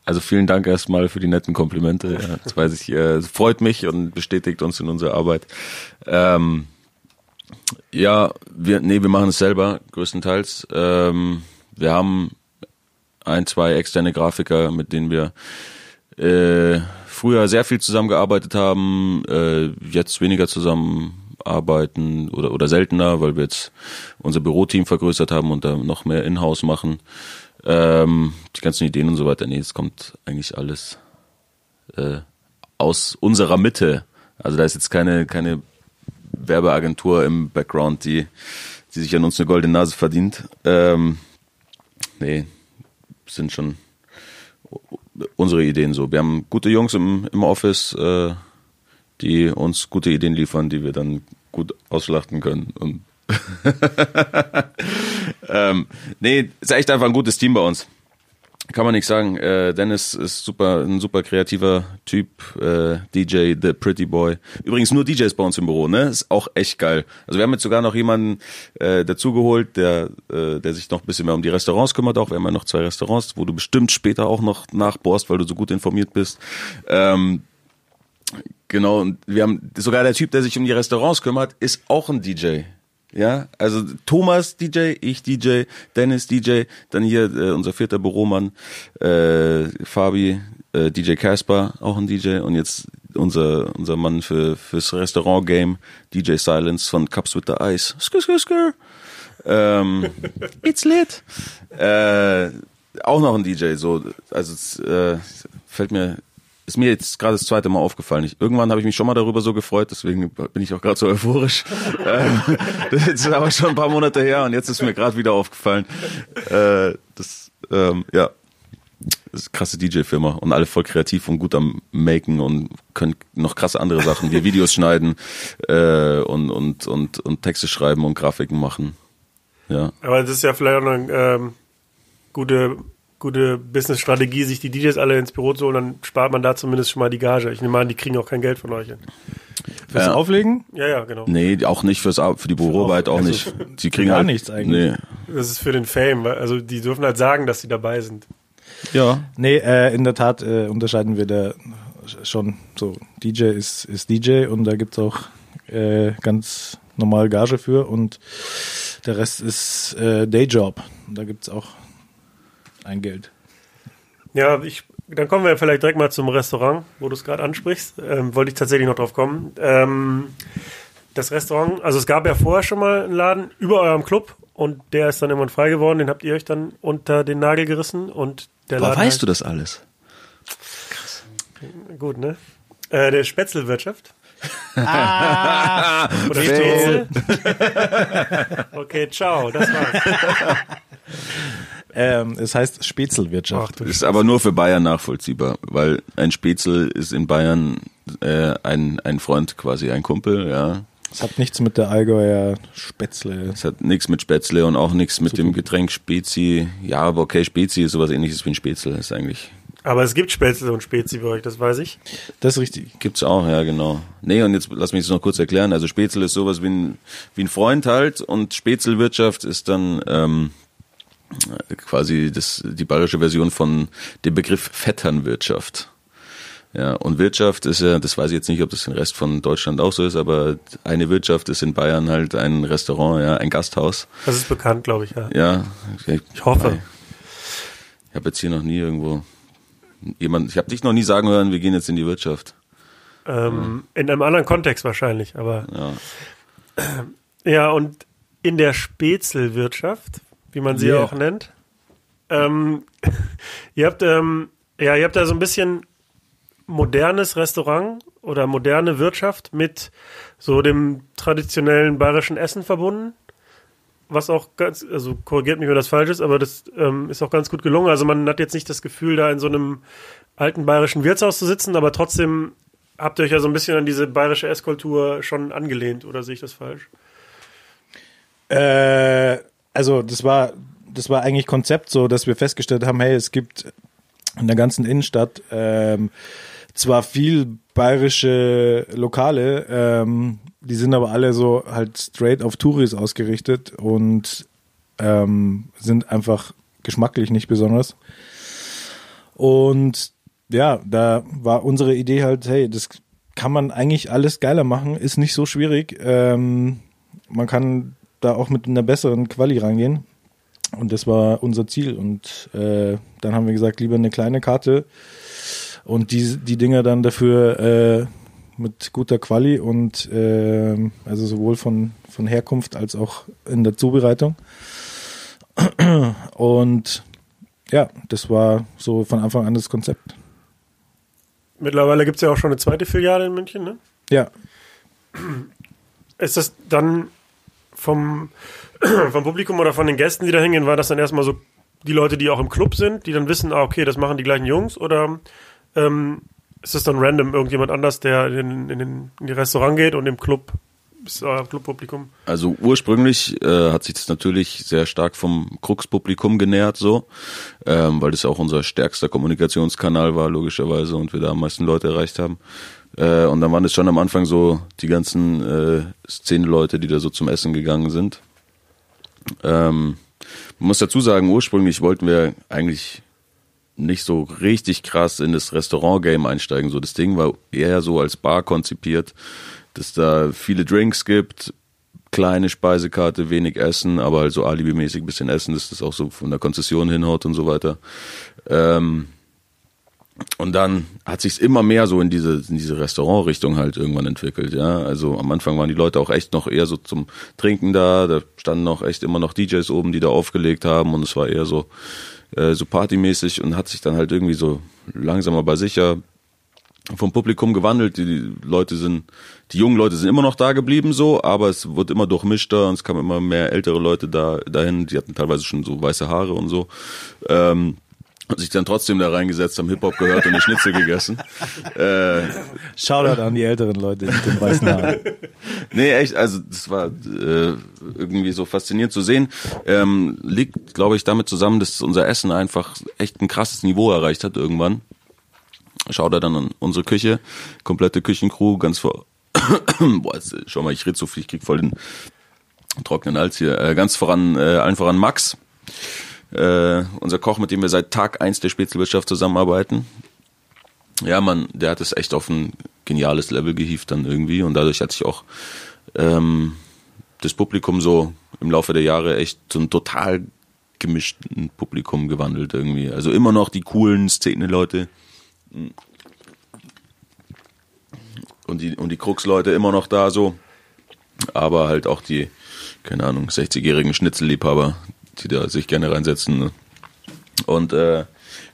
S2: Also vielen Dank erstmal für die netten Komplimente. Ja, das weiß ich, äh, freut mich und bestätigt uns in unserer Arbeit. Ähm, ja, wir, nee, wir machen es selber, größtenteils. Ähm, wir haben ein, zwei externe Grafiker, mit denen wir äh, früher sehr viel zusammengearbeitet haben, äh, jetzt weniger zusammenarbeiten oder, oder seltener, weil wir jetzt unser Büroteam vergrößert haben und da noch mehr Inhouse machen. Ähm, die ganzen Ideen und so weiter, nee, es kommt eigentlich alles äh, aus unserer Mitte. Also da ist jetzt keine, keine Werbeagentur im Background, die, die sich an uns eine goldene Nase verdient. Ähm, nee, sind schon unsere Ideen so. Wir haben gute Jungs im, im Office, äh, die uns gute Ideen liefern, die wir dann gut ausschlachten können. Und ähm, nee, ist echt einfach ein gutes Team bei uns. Kann man nicht sagen. Äh, Dennis ist super, ein super kreativer Typ, äh, DJ, The Pretty Boy. Übrigens nur DJs bei uns im Büro, ne? Ist auch echt geil. Also wir haben jetzt sogar noch jemanden äh, dazugeholt, der, äh, der sich noch ein bisschen mehr um die Restaurants kümmert. Auch wir haben ja noch zwei Restaurants, wo du bestimmt später auch noch nachbohrst, weil du so gut informiert bist. Ähm, genau. Und wir haben sogar der Typ, der sich um die Restaurants kümmert, ist auch ein DJ. Ja, also Thomas DJ, ich DJ, Dennis DJ, dann hier äh, unser vierter Büromann, äh, Fabi, äh, DJ Casper, auch ein DJ und jetzt unser unser Mann für fürs Restaurant Game, DJ Silence von Cups with the Ice. Skr, skr, skr. Ähm, it's lit. Äh, auch noch ein DJ, so also es, äh, fällt mir ist mir jetzt gerade das zweite Mal aufgefallen. Ich, irgendwann habe ich mich schon mal darüber so gefreut, deswegen bin ich auch gerade so euphorisch. Ähm, das ist aber schon ein paar Monate her und jetzt ist mir gerade wieder aufgefallen. Äh, das, ähm, ja, das ist eine krasse DJ-Firma und alle voll kreativ und gut am Maken und können noch krasse andere Sachen wie Videos schneiden äh, und, und, und, und Texte schreiben und Grafiken machen. Ja.
S1: Aber das ist ja vielleicht auch eine ähm, gute gute Business-Strategie, sich die DJs alle ins Büro zu holen, dann spart man da zumindest schon mal die Gage. Ich nehme an, die kriegen auch kein Geld von euch.
S5: Fürs
S2: Ja.
S5: Auflegen?
S1: Ja, ja, genau.
S2: Nee, auch nicht fürs für die Büroarbeit auch
S1: Also
S2: nicht. Sie kriegen
S5: gar
S2: halt,
S5: nichts eigentlich.
S2: Nee.
S1: Das ist für den Fame. weil- Also die dürfen halt sagen, dass sie dabei sind.
S2: Ja.
S5: Nee, äh, in der Tat äh, unterscheiden wir da schon so. DJ ist, ist DJ und da gibt's auch äh, ganz normal Gage für und der Rest ist äh, Dayjob. Da gibt's auch ein Geld.
S1: Ja, ich, dann kommen wir vielleicht direkt mal zum Restaurant, wo du es gerade ansprichst. Ähm, wollte ich tatsächlich noch drauf kommen. Ähm, das Restaurant, also es gab ja vorher schon mal einen Laden über eurem Club und der ist dann irgendwann frei geworden. Den habt ihr euch dann unter den Nagel gerissen und der
S2: Woher
S1: Laden.
S2: weißt du das alles?
S1: Gut, ne? Äh, der Spätzlewirtschaft.
S5: Ah,
S1: Oder Spätzle. okay, ciao, das war's.
S5: Ähm, es heißt Spätzlwirtschaft.
S1: du
S2: Ist aber nur für Bayern nachvollziehbar, weil ein Spätzle ist in Bayern äh, ein, ein Freund quasi, ein Kumpel, ja.
S5: Es hat nichts mit der Allgäuer Spätzle.
S2: Es hat nichts mit Spätzle und auch nichts mit dem Getränk Spezi. Ja, aber okay, Spezi ist sowas ähnliches wie ein Spätzle, ist eigentlich.
S1: Aber es gibt Spätzle und Spezi bei euch, das weiß ich.
S5: Das ist richtig.
S2: Gibt's auch, ja, genau. Nee, und jetzt lass mich das noch kurz erklären. Also Spätzle ist sowas wie ein, wie ein Freund halt und Spätzlewirtschaft ist dann ähm, quasi das, die bayerische Version von dem Begriff Vetternwirtschaft. Ja, und Wirtschaft ist ja, das weiß ich jetzt nicht, ob das im Rest von Deutschland auch so ist, aber eine Wirtschaft ist in Bayern halt ein Restaurant, ja, ein Gasthaus.
S1: Das ist bekannt, glaube ich, ja.
S2: Ja.
S1: Ich hoffe.
S2: Ich habe jetzt hier noch nie irgendwo jemand, ich habe dich noch nie sagen hören, wir gehen jetzt in die Wirtschaft.
S1: Ähm, In einem anderen Kontext wahrscheinlich, aber
S2: Ja.
S1: ja, und in der Spätzlewirtschaft, wie man sie
S5: Yeah.
S1: auch nennt, ähm, ihr habt ähm, ja, ihr habt da so ein bisschen modernes Restaurant oder moderne Wirtschaft mit so dem traditionellen bayerischen Essen verbunden. Was auch ganz, also korrigiert mich, wenn das falsch ist, aber das ähm, ist auch ganz gut gelungen. Also man hat jetzt nicht das Gefühl, da in so einem alten bayerischen Wirtshaus zu sitzen, aber trotzdem habt ihr euch ja so ein bisschen an diese bayerische Esskultur schon angelehnt, oder sehe ich das falsch?
S5: Äh, also das war, das war eigentlich Konzept so, dass wir festgestellt haben, hey, es gibt in der ganzen Innenstadt ähm, zwar viel bayerische Lokale, ähm, die sind aber alle so halt straight auf Touris ausgerichtet und ähm, sind einfach geschmacklich nicht besonders. Und ja, da war unsere Idee halt, hey, das kann man eigentlich alles geiler machen, ist nicht so schwierig. Ähm, man kann da auch mit einer besseren Quali rangehen. Und das war unser Ziel. Und äh, dann haben wir gesagt, lieber eine kleine Karte und die, die Dinger dann dafür äh, mit guter Quali und äh, also sowohl von, von Herkunft als auch in der Zubereitung. Und ja, das war so von Anfang an das Konzept.
S1: Mittlerweile gibt es ja auch schon eine zweite Filiale in München, ne?
S5: Ja.
S1: Ist das dann vom, vom Publikum oder von den Gästen, die da hingehen, war das dann erstmal so die Leute, die auch im Club sind, die dann wissen, ah, okay, das machen die gleichen Jungs? Oder ähm, ist das dann random irgendjemand anders, der in, in, in, in die Restaurant geht und im Club ist euer Clubpublikum?
S2: Also ursprünglich äh, hat sich das natürlich sehr stark vom Krux-Publikum genähert, so, ähm, weil das auch unser stärkster Kommunikationskanal war, logischerweise, und wir da am meisten Leute erreicht haben. Äh, und dann waren es schon am Anfang so die ganzen äh, Szene-Leute, die da so zum Essen gegangen sind. Ähm, man muss dazu sagen, ursprünglich wollten wir eigentlich nicht so richtig krass in das Restaurant-Game einsteigen. So das Ding war eher so als Bar konzipiert, dass da viele Drinks gibt, kleine Speisekarte, wenig Essen, aber halt so alibimäßig ein bisschen Essen, dass das auch so von der Konzession hinhaut und so weiter. Ähm, und dann hat sich's immer mehr so in diese, in diese Restaurantrichtung halt irgendwann entwickelt, ja. Also am Anfang waren die Leute auch echt noch eher so zum Trinken da, da standen noch echt immer noch DJs oben, die da aufgelegt haben und es war eher so, äh, so partymäßig und hat sich dann halt irgendwie so langsam aber sicher vom Publikum gewandelt. Die, Leute sind, die jungen Leute sind immer noch da geblieben so, aber es wird immer durchmischter und es kamen immer mehr ältere Leute da dahin. Die hatten teilweise schon so weiße Haare und so. Ähm, und sich dann trotzdem da reingesetzt, haben Hip-Hop gehört und eine Schnitzel gegessen. Äh,
S5: Shoutout an die älteren Leute mit den weißen Haaren.
S2: nee, echt, also das war äh, irgendwie so faszinierend zu sehen. Ähm, liegt, glaube ich, damit zusammen, dass unser Essen einfach echt ein krasses Niveau erreicht hat irgendwann. Schaut er dann an unsere Küche, komplette Küchencrew, ganz vor. Boah, jetzt, schau mal, ich rede so viel, ich krieg voll den trockenen Hals hier. Äh, ganz voran, äh, allen voran Max äh, unser Koch, mit dem wir seit Tag eins der Spätzlewirtschaft zusammenarbeiten. Ja, man, der hat es echt auf ein geniales Level gehievt dann irgendwie und dadurch hat sich auch ähm, das Publikum so im Laufe der Jahre echt zu einem total gemischten Publikum gewandelt irgendwie. Also immer noch die coolen Szene-Leute und die, und die Krux-Leute immer noch da so, aber halt auch die, keine Ahnung, 60-jährigen Schnitzelliebhaber, die da sich gerne reinsetzen ne? und äh,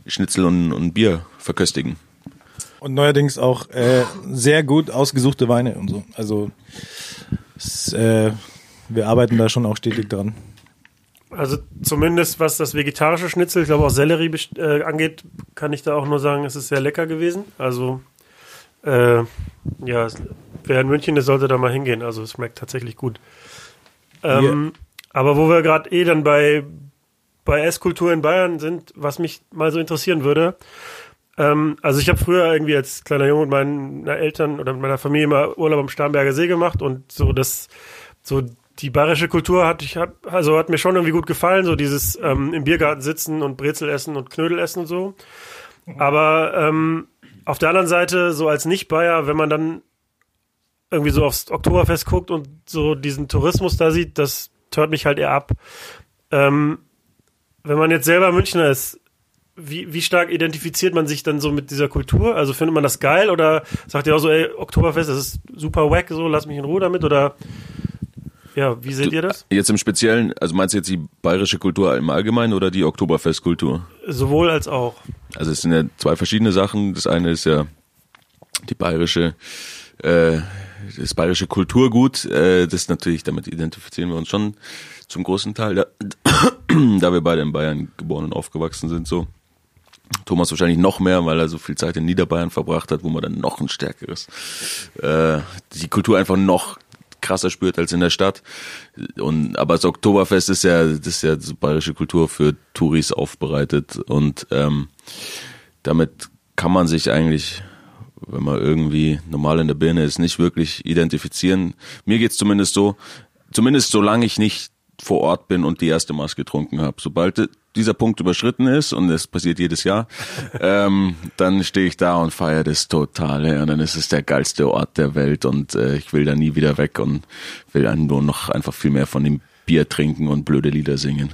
S2: Schnitzel und, und Bier verköstigen.
S5: Und neuerdings auch äh, sehr gut ausgesuchte Weine und so. Also es, äh, wir arbeiten da schon auch stetig dran.
S1: Also zumindest was das vegetarische Schnitzel, ich glaube auch Sellerie äh, angeht, kann ich da auch nur sagen, es ist sehr lecker gewesen. Also äh, ja, wer in München ist, sollte da mal hingehen. Also es schmeckt tatsächlich gut. Ähm, aber wo wir gerade eh dann bei, bei Esskultur in Bayern sind, was mich mal so interessieren würde, ähm, also ich habe früher irgendwie als kleiner Junge mit meinen Eltern oder mit meiner Familie immer Urlaub am Starnberger See gemacht und so das, so die bayerische Kultur hat ich hab, also hat mir schon irgendwie gut gefallen, so dieses ähm, im Biergarten sitzen und Brezel essen und Knödel essen und so. Aber ähm, auf der anderen Seite, so als Nicht-Bayer, wenn man dann irgendwie so aufs Oktoberfest guckt und so diesen Tourismus da sieht, das tört mich halt eher ab. Ähm, wenn man jetzt selber Münchner ist, wie, wie stark identifiziert man sich dann so mit dieser Kultur? Also findet man das geil oder sagt ihr auch so, ey, Oktoberfest, das ist super wack, so, lass mich in Ruhe damit oder ja, wie seht ihr das?
S2: Jetzt im Speziellen, also meinst du jetzt die bayerische Kultur im Allgemeinen oder die Oktoberfestkultur?
S1: Sowohl als auch.
S2: Also es sind ja zwei verschiedene Sachen. Das eine ist ja die bayerische äh, das bayerische Kulturgut, äh, das natürlich, damit identifizieren wir uns schon zum großen Teil, da, da wir beide in Bayern geboren und aufgewachsen sind, so. Thomas wahrscheinlich noch mehr, weil er so viel Zeit in Niederbayern verbracht hat, wo man dann noch ein stärkeres, äh, die Kultur einfach noch krasser spürt als in der Stadt. Und aber das Oktoberfest ist ja, das ist ja so bayerische Kultur für Touris aufbereitet und ähm, damit kann man sich eigentlich wenn man irgendwie normal in der Birne ist, nicht wirklich identifizieren. Mir geht's zumindest so, zumindest solange ich nicht vor Ort bin und die erste Maß getrunken habe. Sobald dieser Punkt überschritten ist, und das passiert jedes Jahr, ähm, dann stehe ich da und feiere das total. Ja. Und dann ist es der geilste Ort der Welt und äh, ich will da nie wieder weg und will dann nur noch einfach viel mehr von dem Bier trinken und blöde Lieder singen.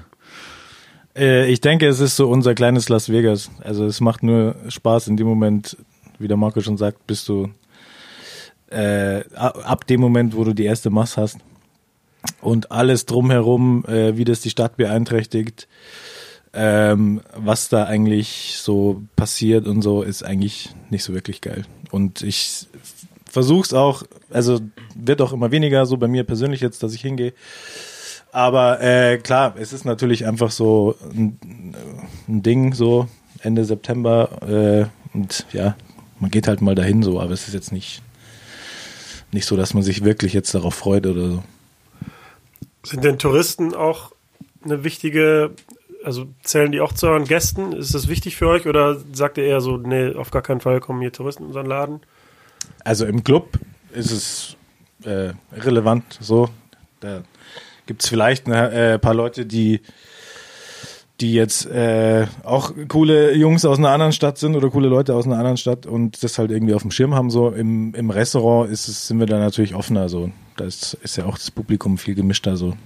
S5: Äh, ich denke, es ist so unser kleines Las Vegas. Also es macht nur Spaß in dem Moment, wie der Marco schon sagt, bist du äh, ab dem Moment, wo du die erste Mass hast und alles drumherum, äh, wie das die Stadt beeinträchtigt, ähm, was da eigentlich so passiert und so, ist eigentlich nicht so wirklich geil. Und ich versuch's auch, also wird auch immer weniger so bei mir persönlich jetzt, dass ich hingehe. Aber äh, klar, es ist natürlich einfach so ein, ein Ding, so Ende September. Äh, und ja, man geht halt mal dahin so, aber es ist jetzt nicht, nicht so, dass man sich wirklich jetzt darauf freut oder so.
S1: Sind denn Touristen auch eine wichtige, also zählen die auch zu euren Gästen? Ist das wichtig für euch oder sagt ihr eher so, nee, auf gar keinen Fall kommen hier Touristen in unseren Laden?
S5: Also im Club ist es äh, relevant so. Da gibt es vielleicht ein äh, paar Leute, die die jetzt äh, auch coole Jungs aus einer anderen Stadt sind oder coole Leute aus einer anderen Stadt und das halt irgendwie auf dem Schirm haben. So im, im Restaurant ist es, sind wir da natürlich offener. So da ist, ist ja auch das Publikum viel gemischter. So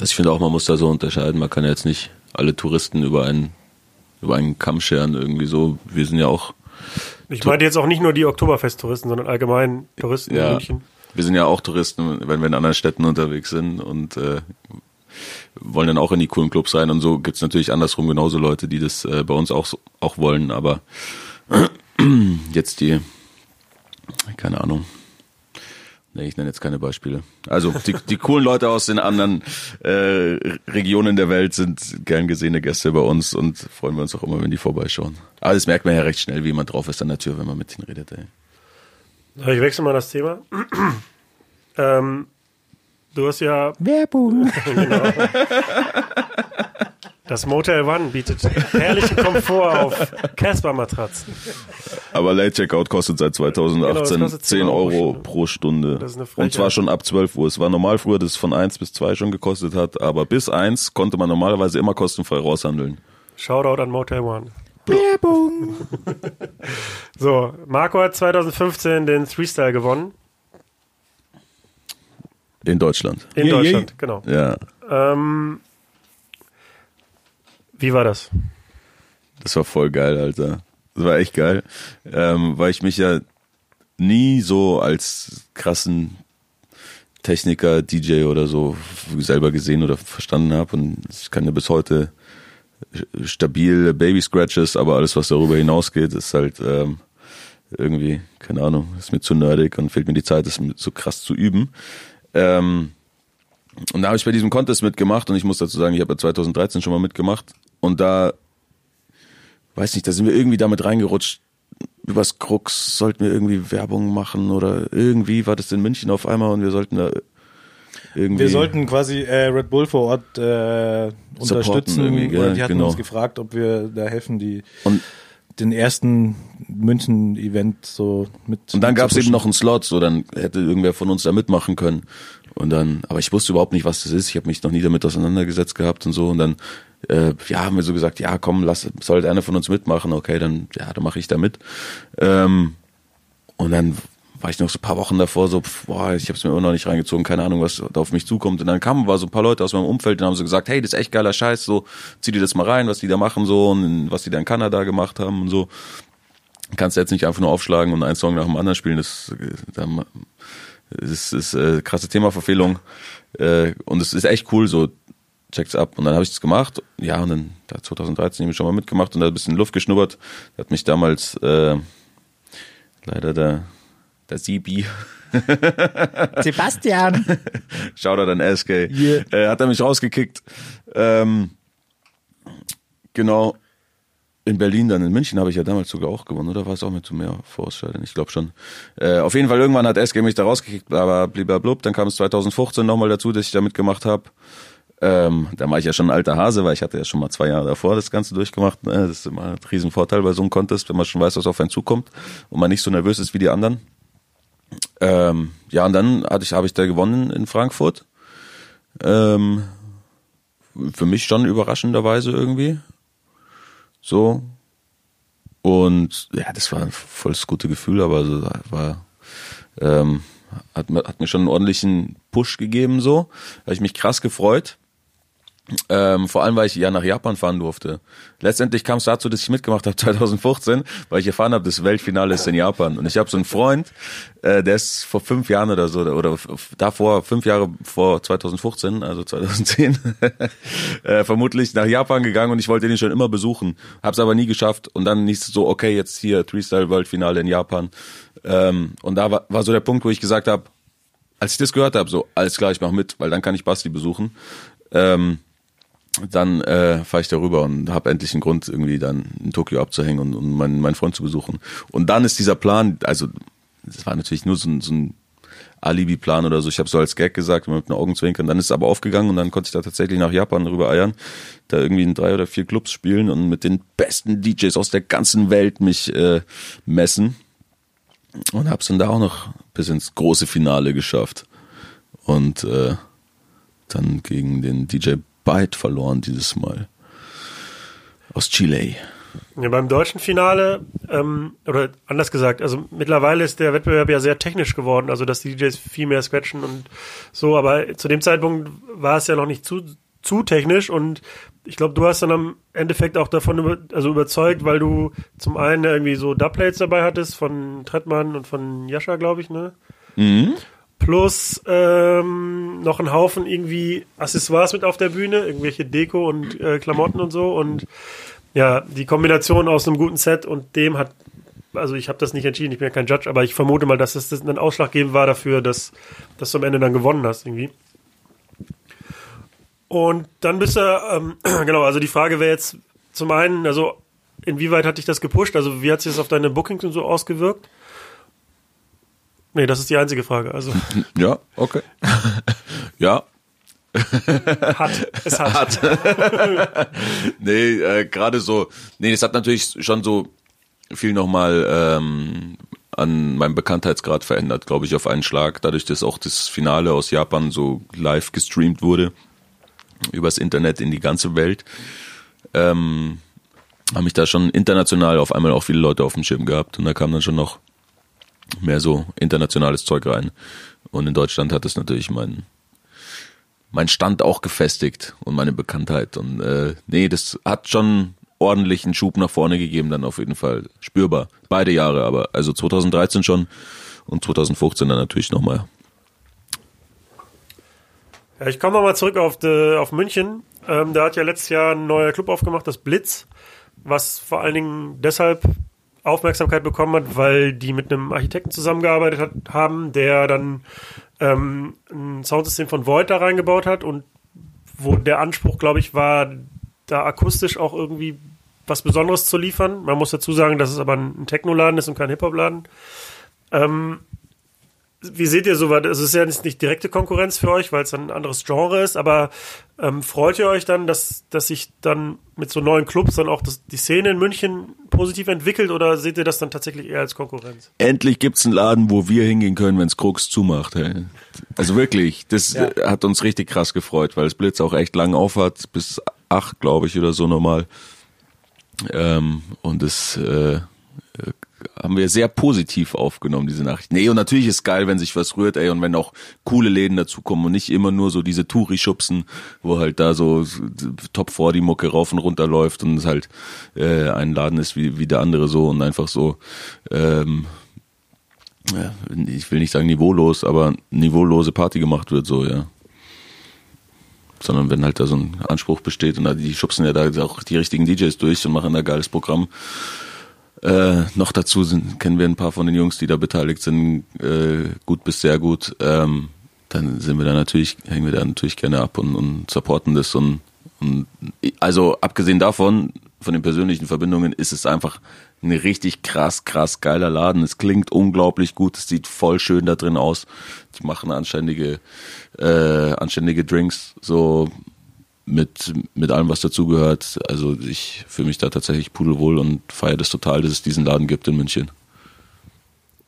S2: Also ich finde auch, man muss da so unterscheiden. Man kann ja jetzt nicht alle Touristen über einen über einen Kamm scheren irgendwie so. Wir sind ja auch
S1: Ich meinte jetzt auch nicht nur die Oktoberfest-Touristen, sondern allgemein Touristen in
S2: ja,
S1: München.
S2: wir sind ja auch Touristen, wenn wir in anderen Städten unterwegs sind und äh, wollen dann auch in die coolen Clubs rein und so gibt's natürlich andersrum genauso Leute, die das äh, bei uns auch auch wollen, aber jetzt die keine Ahnung. Ich nenne jetzt keine Beispiele. Also die, die coolen Leute aus den anderen äh, Regionen der Welt sind gern gesehene Gäste bei uns und freuen wir uns auch immer, wenn die vorbeischauen. Aber das merkt man ja recht schnell, wie jemand drauf ist an der Tür, wenn man mit ihnen redet. Ey.
S1: Ich wechsle mal das Thema. ähm, du hast ja
S5: Werbung.
S1: das Motel One bietet herrlichen Komfort auf Casper-Matratzen.
S2: Aber Late Checkout kostet seit 2018
S1: Genau, kostet
S2: 10 Euro pro Stunde.
S1: Das ist eine Frechheit.
S2: Und zwar schon ab 12 Uhr. Es war normal früher, dass es von 1 bis 2 schon gekostet hat, aber bis 1 konnte man normalerweise immer kostenfrei raushandeln.
S1: Shoutout an Motel One.
S5: Werbung.
S1: So, Marco hat 2015 den Freestyle gewonnen.
S2: In Deutschland.
S1: In
S5: Yeah,
S1: Deutschland, genau.
S2: Ja.
S1: Ähm, wie war das?
S2: Das war voll geil, Alter. Das war echt geil. Ähm, weil ich mich ja nie so als krassen Techniker, DJ oder so selber gesehen oder verstanden habe. Und ich kann ja bis heute stabile Baby Scratches, aber alles, was darüber hinausgeht, ist halt ähm, irgendwie, keine Ahnung, ist mir zu nerdig und fehlt mir die Zeit, das so krass zu üben. Ähm, und da habe ich bei diesem Contest mitgemacht und ich muss dazu sagen, ich habe ja 2013 schon mal mitgemacht und da, weiß nicht, da sind wir irgendwie damit reingerutscht. Übers Krux sollten wir irgendwie Werbung machen oder irgendwie war das in München auf einmal und wir sollten da irgendwie.
S5: Wir sollten quasi äh, Red Bull vor Ort äh, unterstützen.
S2: irgendwie,
S5: die hatten
S2: Genau.
S5: uns gefragt, ob wir da helfen, die
S2: Und-
S5: den ersten München-Event so mit.
S2: Und dann gab es eben noch einen Slot, so dann hätte irgendwer von uns da mitmachen können. Und dann, aber ich wusste überhaupt nicht, was das ist. Ich habe mich noch nie damit auseinandergesetzt gehabt und so. Und dann, äh, ja, haben wir so gesagt, ja, komm, lass, soll einer von uns mitmachen. Okay, dann, ja, dann mache ich da mit. Ähm, und dann war ich noch so ein paar Wochen davor so, boah, ich habe es mir immer noch nicht reingezogen, keine Ahnung, was da auf mich zukommt. Und dann kamen war so ein paar Leute aus meinem Umfeld und haben so gesagt, hey, das ist echt geiler Scheiß, so zieh dir das mal rein, was die da machen so und was die da in Kanada gemacht haben und so kannst du jetzt nicht einfach nur aufschlagen und einen Song nach dem anderen spielen. Das, äh, da das ist äh, krasse Themaverfehlung. Äh, und es ist echt cool, so checkt's ab. Und dann habe ich das gemacht. Ja, und dann da 2013 habe ich schon mal mitgemacht und da ein bisschen Luft geschnuppert. Da hat mich damals äh, leider der, der Sibi,
S5: Sebastian.
S2: Shoutout an SK,
S5: Yeah.
S2: äh, hat er mich rausgekickt. Ähm, genau. In Berlin, dann in München habe ich ja damals sogar auch gewonnen, oder war es auch mit zu mehr Vorausscheiden? Ich glaube schon. Äh, auf jeden Fall, irgendwann hat SG mich da rausgekickt, aber blub. Dann kam es 2015 nochmal dazu, dass ich da mitgemacht habe. Ähm, da war ich ja schon ein alter Hase, weil ich hatte ja schon mal zwei Jahre davor das Ganze durchgemacht. Ne? Das ist immer ein Riesenvorteil bei so einem Contest, wenn man schon weiß, was auf einen zukommt und man nicht so nervös ist wie die anderen. Ähm, ja, und dann hatte ich, habe ich da gewonnen in Frankfurt. Ähm, für mich schon überraschenderweise irgendwie. So. Und ja, das war ein volles gute Gefühl, aber so war, ähm, hat, hat mir schon einen ordentlichen Push gegeben, so. Habe ich mich krass gefreut. Ähm, vor allem, weil ich ja nach Japan fahren durfte. Letztendlich kam es dazu, dass ich mitgemacht habe 2015, weil ich erfahren habe, das Weltfinale ist in Japan. Und ich habe so einen Freund, äh, der ist vor fünf Jahren oder so, oder davor, fünf Jahre vor 2015, also 2010, äh, vermutlich nach Japan gegangen und ich wollte ihn schon immer besuchen. Hab's aber nie geschafft. Und dann nicht so, okay, jetzt hier Freestyle Weltfinale in Japan. Ähm, und da war, war so der Punkt, wo ich gesagt habe, als ich das gehört habe, so, alles klar, ich mach mit, weil dann kann ich Basti besuchen. Ähm, dann äh, fahre ich darüber und habe endlich einen Grund, irgendwie dann in Tokio abzuhängen und, und meinen, meinen Freund zu besuchen. Und dann ist dieser Plan, also das war natürlich nur so ein, so ein Alibi-Plan oder so. Ich habe so als Gag gesagt, mit einem Augenzwinkern. Dann ist es aber aufgegangen und dann konnte ich da tatsächlich nach Japan rüber eiern, da irgendwie in drei oder vier Clubs spielen und mit den besten DJs aus der ganzen Welt mich äh, messen. Und hab's dann da auch noch bis ins große Finale geschafft. Und äh, dann gegen den DJ Byte verloren dieses Mal. Aus Chile.
S1: Ja, beim deutschen Finale, ähm, oder anders gesagt, also mittlerweile ist der Wettbewerb ja sehr technisch geworden, also dass die DJs viel mehr scratchen und so, aber zu dem Zeitpunkt war es ja noch nicht zu, zu technisch und ich glaube, du hast dann am Endeffekt auch davon über, also überzeugt, weil du zum einen irgendwie so Dubplates dabei hattest von Trettmann und von Jascha, glaube ich, ne? Mhm plus ähm, noch ein Haufen irgendwie Accessoires mit auf der Bühne, irgendwelche Deko und äh, Klamotten und so. Und ja, die Kombination aus einem guten Set und dem hat, also ich habe das nicht entschieden, ich bin ja kein Judge, aber ich vermute mal, dass das, das ein Ausschlaggebend war dafür, dass, dass du am Ende dann gewonnen hast irgendwie. Und dann bist du, ähm, genau, also die Frage wäre jetzt zum einen, also inwieweit hat dich das gepusht? Also wie hat sich das auf deine Bookings und so ausgewirkt? Nee, das ist die einzige Frage. Also.
S2: Ja, okay. ja.
S1: hat. Es hat.
S2: hat. nee, äh, gerade so, nee, das hat natürlich schon so viel nochmal ähm, an meinem Bekanntheitsgrad verändert, glaube ich, auf einen Schlag. Dadurch, dass auch das Finale aus Japan so live gestreamt wurde, übers Internet in die ganze Welt, ähm, haben mich da schon international auf einmal auch viele Leute auf dem Schirm gehabt. Und da kam dann schon noch mehr so internationales Zeug rein. Und in Deutschland hat es natürlich mein, mein Stand auch gefestigt und meine Bekanntheit. Und äh, nee, das hat schon ordentlichen Schub nach vorne gegeben, dann auf jeden Fall spürbar. Beide Jahre, aber also 2013 schon und 2015 dann natürlich nochmal.
S1: Ja, ich komme nochmal zurück auf, de, auf München. Ähm, da hat ja letztes Jahr ein neuer Club aufgemacht, das Blitz, was vor allen Dingen deshalb Aufmerksamkeit bekommen hat, weil die mit einem Architekten zusammengearbeitet hat, haben, der dann ähm, ein Soundsystem von Void da reingebaut hat und wo der Anspruch, glaube ich, war, da akustisch auch irgendwie was Besonderes zu liefern. Man muss dazu sagen, dass es aber ein Techno-Laden ist und kein Hip-Hop-Laden. Ähm, wie seht ihr sowas? Also es ist ja nicht direkte Konkurrenz für euch, weil es ein anderes Genre ist, aber ähm, freut ihr euch dann, dass, dass sich dann mit so neuen Clubs dann auch das, die Szene in München positiv entwickelt oder seht ihr das dann tatsächlich eher als Konkurrenz?
S2: Endlich gibt's einen Laden, wo wir hingehen können, wenn's Krux zumacht. Hey. Also wirklich, das ja. hat uns richtig krass gefreut, weil das Blitz auch echt lang aufhat, bis acht, glaube ich, oder so normal. Ähm, und es äh, haben wir sehr positiv aufgenommen, diese Nachricht. Nee, und natürlich ist geil, wenn sich was rührt, ey, und wenn auch coole Läden dazukommen und nicht immer nur so diese Touri-Schubsen, wo halt da so top vor die Mucke rauf und runter läuft und es halt äh, ein Laden ist wie, wie der andere so und einfach so, ähm, ja, ich will nicht sagen niveaulos, aber niveaulose Party gemacht wird, so, ja sondern wenn halt da so ein Anspruch besteht und da die schubsen ja da auch die richtigen DJs durch und machen da geiles Programm, äh, noch dazu sind, kennen wir ein paar von den Jungs, die da beteiligt sind, äh, gut bis sehr gut. Ähm, dann sind wir da natürlich, hängen wir da natürlich gerne ab und, und supporten das und, und also abgesehen davon, von den persönlichen Verbindungen, ist es einfach ein richtig krass, krass geiler Laden. Es klingt unglaublich gut, es sieht voll schön da drin aus. Die machen anständige, äh, anständige Drinks, so mit, mit allem, was dazugehört. Also ich fühle mich da tatsächlich pudelwohl und feiere das total, dass es diesen Laden gibt in München.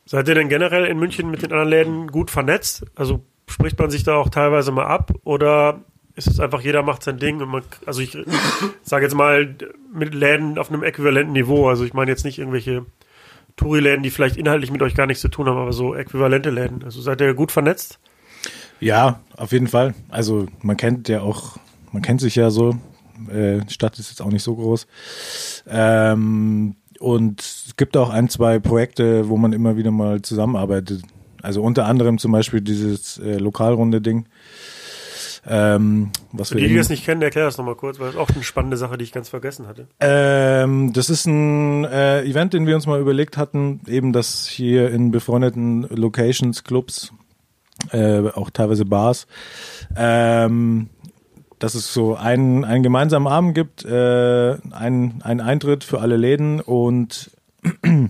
S1: Seid ihr denn generell in München mit den anderen Läden gut vernetzt? Also spricht man sich da auch teilweise mal ab oder ist es einfach, jeder macht sein Ding und man, also ich sage jetzt mal mit Läden auf einem äquivalenten Niveau. Also ich meine jetzt nicht irgendwelche Touri-Läden, die vielleicht inhaltlich mit euch gar nichts zu tun haben, aber so äquivalente Läden. Also seid ihr gut vernetzt?
S5: Ja, auf jeden Fall. Also man kennt ja auch, man kennt sich ja so. Äh, die Stadt ist jetzt auch nicht so groß. Ähm, und es gibt auch ein, zwei Projekte, wo man immer wieder mal zusammenarbeitet. Also unter anderem zum Beispiel dieses äh, Lokalrunde-Ding. Ähm, was
S1: Für
S5: wir
S1: die, die das nicht kennen, erklär das nochmal kurz, weil das ist auch eine spannende Sache, die ich ganz vergessen hatte.
S5: Ähm, das ist ein äh, Event, den wir uns mal überlegt hatten, eben dass hier in befreundeten Locations, Clubs, äh, auch teilweise Bars, ähm, dass es so einen, einen gemeinsamen Abend gibt, äh, einen, einen Eintritt für alle Läden und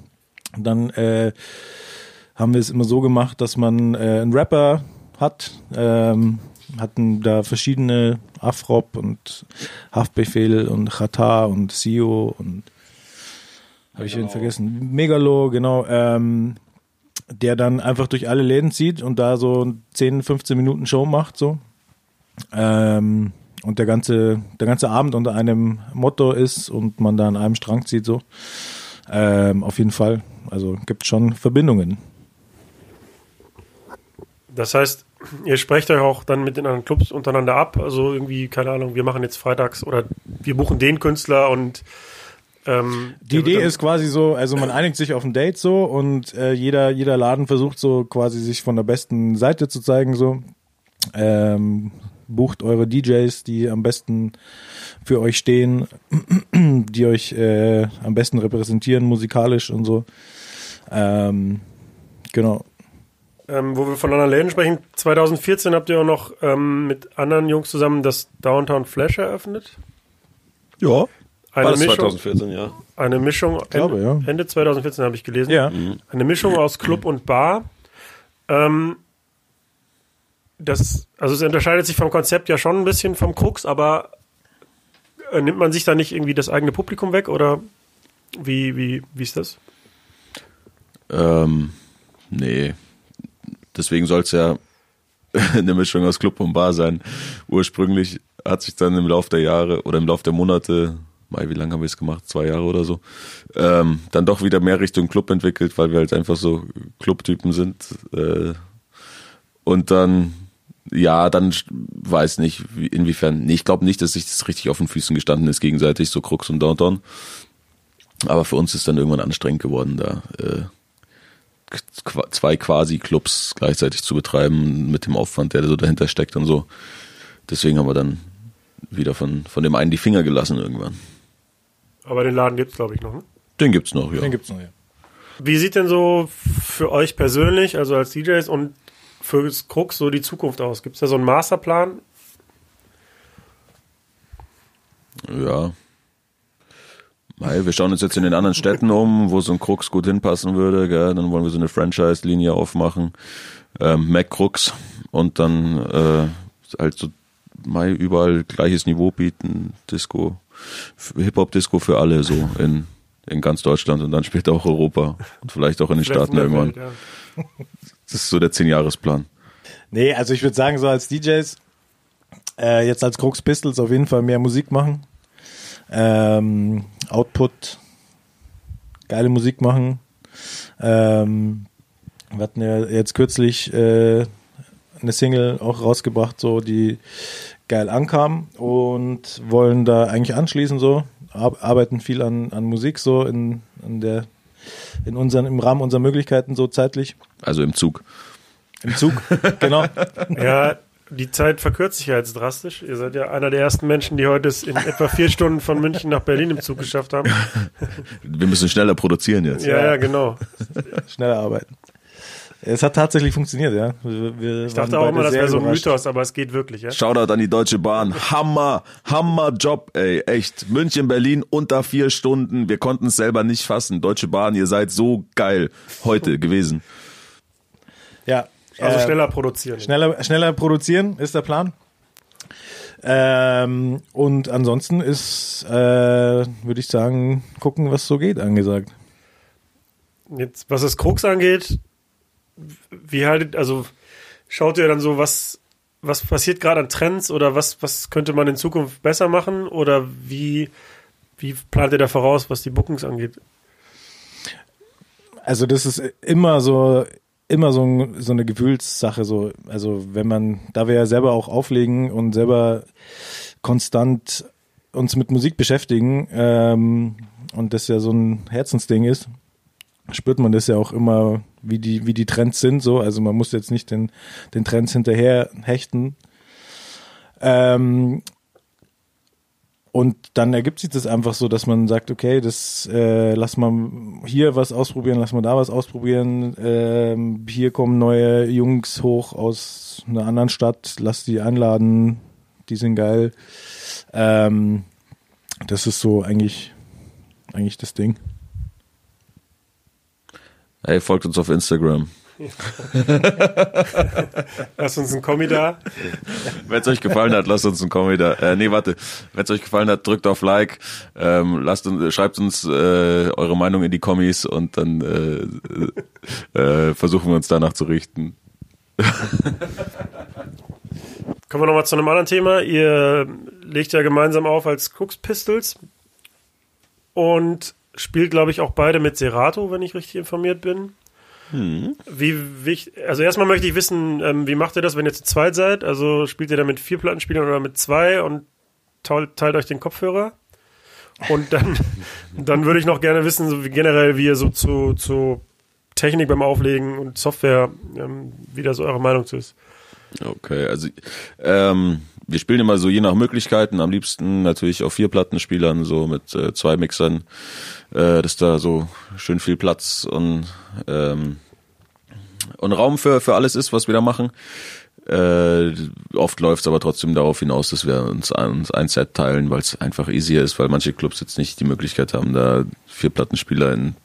S5: dann äh, haben wir es immer so gemacht, dass man äh, einen Rapper hat, ähm, hatten da verschiedene Afrop und Haftbefehl und Chata und Sio und habe ich wen vergessen? Megalo, genau, ähm, der dann einfach durch alle Läden zieht und da so 10, 15 Minuten Show macht, so. Ähm, und der ganze, der ganze Abend unter einem Motto ist und man da an einem Strang zieht, so. Ähm, auf jeden Fall. Also gibt schon Verbindungen.
S1: Das heißt, ihr sprecht euch auch dann mit den anderen Clubs untereinander ab. Also irgendwie, keine Ahnung, wir machen jetzt freitags oder wir buchen den Künstler und ähm,
S5: Die Idee ist quasi so, also man einigt sich auf ein Date so und äh, jeder, jeder Laden versucht so quasi sich von der besten Seite zu zeigen so. Ähm, bucht eure DJs, die am besten für euch stehen, die euch äh, am besten repräsentieren musikalisch und so. Ähm, genau.
S1: ähm, wo wir von anderen Läden sprechen. 2014 habt ihr auch noch ähm, mit anderen Jungs zusammen das Downtown Flash eröffnet.
S2: Ja.
S1: Eine
S2: War das
S1: Mischung,
S2: 2014, ja.
S1: eine Mischung
S5: glaube,
S1: Ende,
S5: ja.
S1: Ende 2014 habe ich gelesen.
S5: Ja.
S1: Eine Mischung aus Club und Bar. Ähm, das, also es unterscheidet sich vom Konzept ja schon ein bisschen vom Krux, aber äh, nimmt man sich da nicht irgendwie das eigene Publikum weg oder wie, wie, wie ist das?
S2: Ähm, nee. Deswegen soll es ja eine Mischung aus Club und Bar sein. Ursprünglich hat sich dann im Laufe der Jahre oder im Laufe der Monate, Mai, wie lange haben wir es gemacht? Zwei Jahre oder so, ähm, dann doch wieder mehr Richtung Club entwickelt, weil wir halt einfach so Clubtypen sind. Äh, und dann, ja, dann weiß nicht, wie, inwiefern. Nee, ich glaube nicht, dass sich das richtig auf den Füßen gestanden ist, gegenseitig, so Krux und Downtown. Aber für uns ist dann irgendwann anstrengend geworden, da äh, zwei quasi Clubs gleichzeitig zu betreiben mit dem Aufwand, der so dahinter steckt und so. Deswegen haben wir dann wieder von, von dem einen die Finger gelassen irgendwann.
S1: Aber den Laden gibt es, glaube ich, noch. Ne?
S2: Den gibt's noch, ja.
S5: Den gibt's noch, ja.
S1: Wie sieht denn so für euch persönlich, also als DJs und für das Krux so die Zukunft aus? Gibt es da so einen Masterplan?
S2: Ja. Mei, wir schauen uns jetzt in den anderen Städten um, wo so ein Krux gut hinpassen würde. Gell? Dann wollen wir so eine Franchise-Linie aufmachen. Ähm, Mac Krux. Und dann äh, halt so Mei, überall gleiches Niveau bieten. Disco, Hip-Hop-Disco für alle so in, in ganz Deutschland und dann später auch Europa. Und vielleicht auch in den
S1: Vielleicht
S2: Staaten
S1: in
S2: irgendwann.
S1: Welt, ja.
S2: Das ist so der Zehn-Jahres-Plan.
S5: Nee, also ich würde sagen, so als DJs, äh, jetzt als Crux Pistols auf jeden Fall mehr Musik machen. Ähm, Output, geile Musik machen. Ähm, wir hatten ja jetzt kürzlich äh, eine Single auch rausgebracht, so die geil ankam und wollen da eigentlich anschließen so, arbeiten viel an, an Musik so in, in der in unseren im Rahmen unserer Möglichkeiten so zeitlich
S2: Also im Zug.
S5: im Zug, genau.
S1: Ja, die Zeit verkürzt sich ja jetzt drastisch. Ihr seid ja einer der ersten Menschen, die heute es in etwa vier Stunden von München nach Berlin im Zug geschafft haben.
S2: Wir müssen schneller produzieren jetzt.
S1: Ja, ja, genau.
S5: schneller arbeiten. Es hat tatsächlich funktioniert, ja. Wir, wir
S1: Ich dachte auch immer, das wäre so ein Mythos, aber es geht wirklich, ja.
S2: Shoutout an die Deutsche Bahn. Hammer, Hammer Job, ey. Echt. München, Berlin unter vier Stunden. Wir konnten es selber nicht fassen. Deutsche Bahn, ihr seid so geil heute gewesen.
S5: Ja.
S1: Also
S5: äh,
S1: schneller produzieren.
S5: Schneller, schneller produzieren ist der Plan. Ähm, und ansonsten ist, äh, würde ich sagen, gucken, was so geht, angesagt.
S1: Jetzt, was das Krux angeht, wie haltet, also schaut ihr dann so, was, was passiert gerade an Trends oder was, was könnte man in Zukunft besser machen oder wie, wie plant ihr da voraus, was die Bookings angeht?
S5: Also das ist immer so immer so, so eine Gefühlssache so also wenn man da wir ja selber auch auflegen und selber konstant uns mit Musik beschäftigen ähm, und das ja so ein Herzensding ist spürt man das ja auch immer wie die wie die Trends sind so also man muss jetzt nicht den den Trends hinterher hechten ähm, und dann ergibt sich das einfach so, dass man sagt, okay, das äh, lass mal hier was ausprobieren, lass mal da was ausprobieren. Ähm, hier kommen neue Jungs hoch aus einer anderen Stadt, lass die einladen, die sind geil. Ähm, das ist so eigentlich eigentlich das Ding.
S2: Hey, folgt uns auf Instagram.
S1: lasst uns ein Kommi da.
S2: Wenn es euch gefallen hat, lasst uns ein Kommi da. Äh, nee, warte. Wenn es euch gefallen hat, drückt auf Like. Ähm, lasst uns, schreibt uns äh, eure Meinung in die Kommis und dann äh, äh, versuchen wir uns danach zu richten.
S1: Kommen wir nochmal zu einem anderen Thema. Ihr legt ja gemeinsam auf als Cooks Pistols und spielt, glaube ich, auch beide mit Serato, wenn ich richtig informiert bin.
S2: Hm.
S1: Wie wichtig, also erstmal möchte ich wissen, ähm, wie macht ihr das, wenn ihr zu zweit seid? Also spielt ihr da mit vier Plattenspielern oder mit zwei und teilt, euch den Kopfhörer? Und dann, dann würde ich noch gerne wissen, so wie generell, wie ihr so zu, zu Technik beim Auflegen und Software, ähm, wie da so eure Meinung zu ist.
S2: Okay, also ähm, wir spielen immer so je nach Möglichkeiten, am liebsten natürlich auf vier Plattenspielern, so mit äh, zwei Mixern, äh, dass da so schön viel Platz und, ähm, und Raum für, für alles ist, was wir da machen. Äh, oft läuft es aber trotzdem darauf hinaus, dass wir uns, uns ein Set teilen, weil es einfach easier ist, weil manche Clubs jetzt nicht die Möglichkeit haben, da vier Plattenspieler in,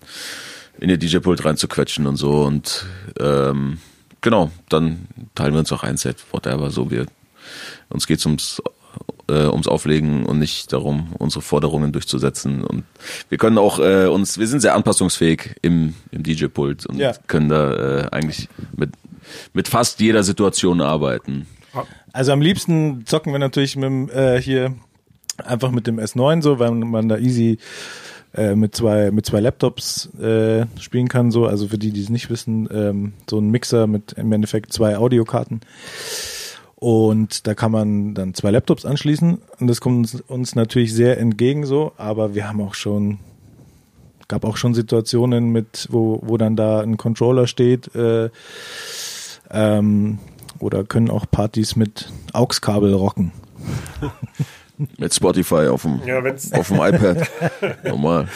S2: in ihr DJ-Pult reinzuquetschen und so. Und ähm, genau, dann teilen wir uns auch ein Set, whatever, so wir uns geht's ums äh, ums Auflegen und nicht darum, unsere Forderungen durchzusetzen. Und wir können auch äh, uns, wir sind sehr anpassungsfähig im, im DJ-Pult und
S5: Ja.
S2: können da äh, eigentlich mit, mit fast jeder Situation arbeiten.
S5: Also am liebsten zocken wir natürlich mit äh, hier einfach mit dem S9 so, weil man da easy äh, mit zwei mit zwei Laptops äh, spielen kann so. Also für die, die es nicht wissen, ähm, so ein Mixer mit im Endeffekt zwei Audiokarten. Und da kann man dann zwei Laptops anschließen und das kommt uns, uns natürlich sehr entgegen so, aber wir haben auch schon gab auch schon Situationen mit, wo, wo dann da ein Controller steht, äh, ähm, oder können auch Partys mit AUX-Kabel rocken.
S2: Mit Spotify auf dem,
S1: Ja,
S2: auf dem iPad. Normal.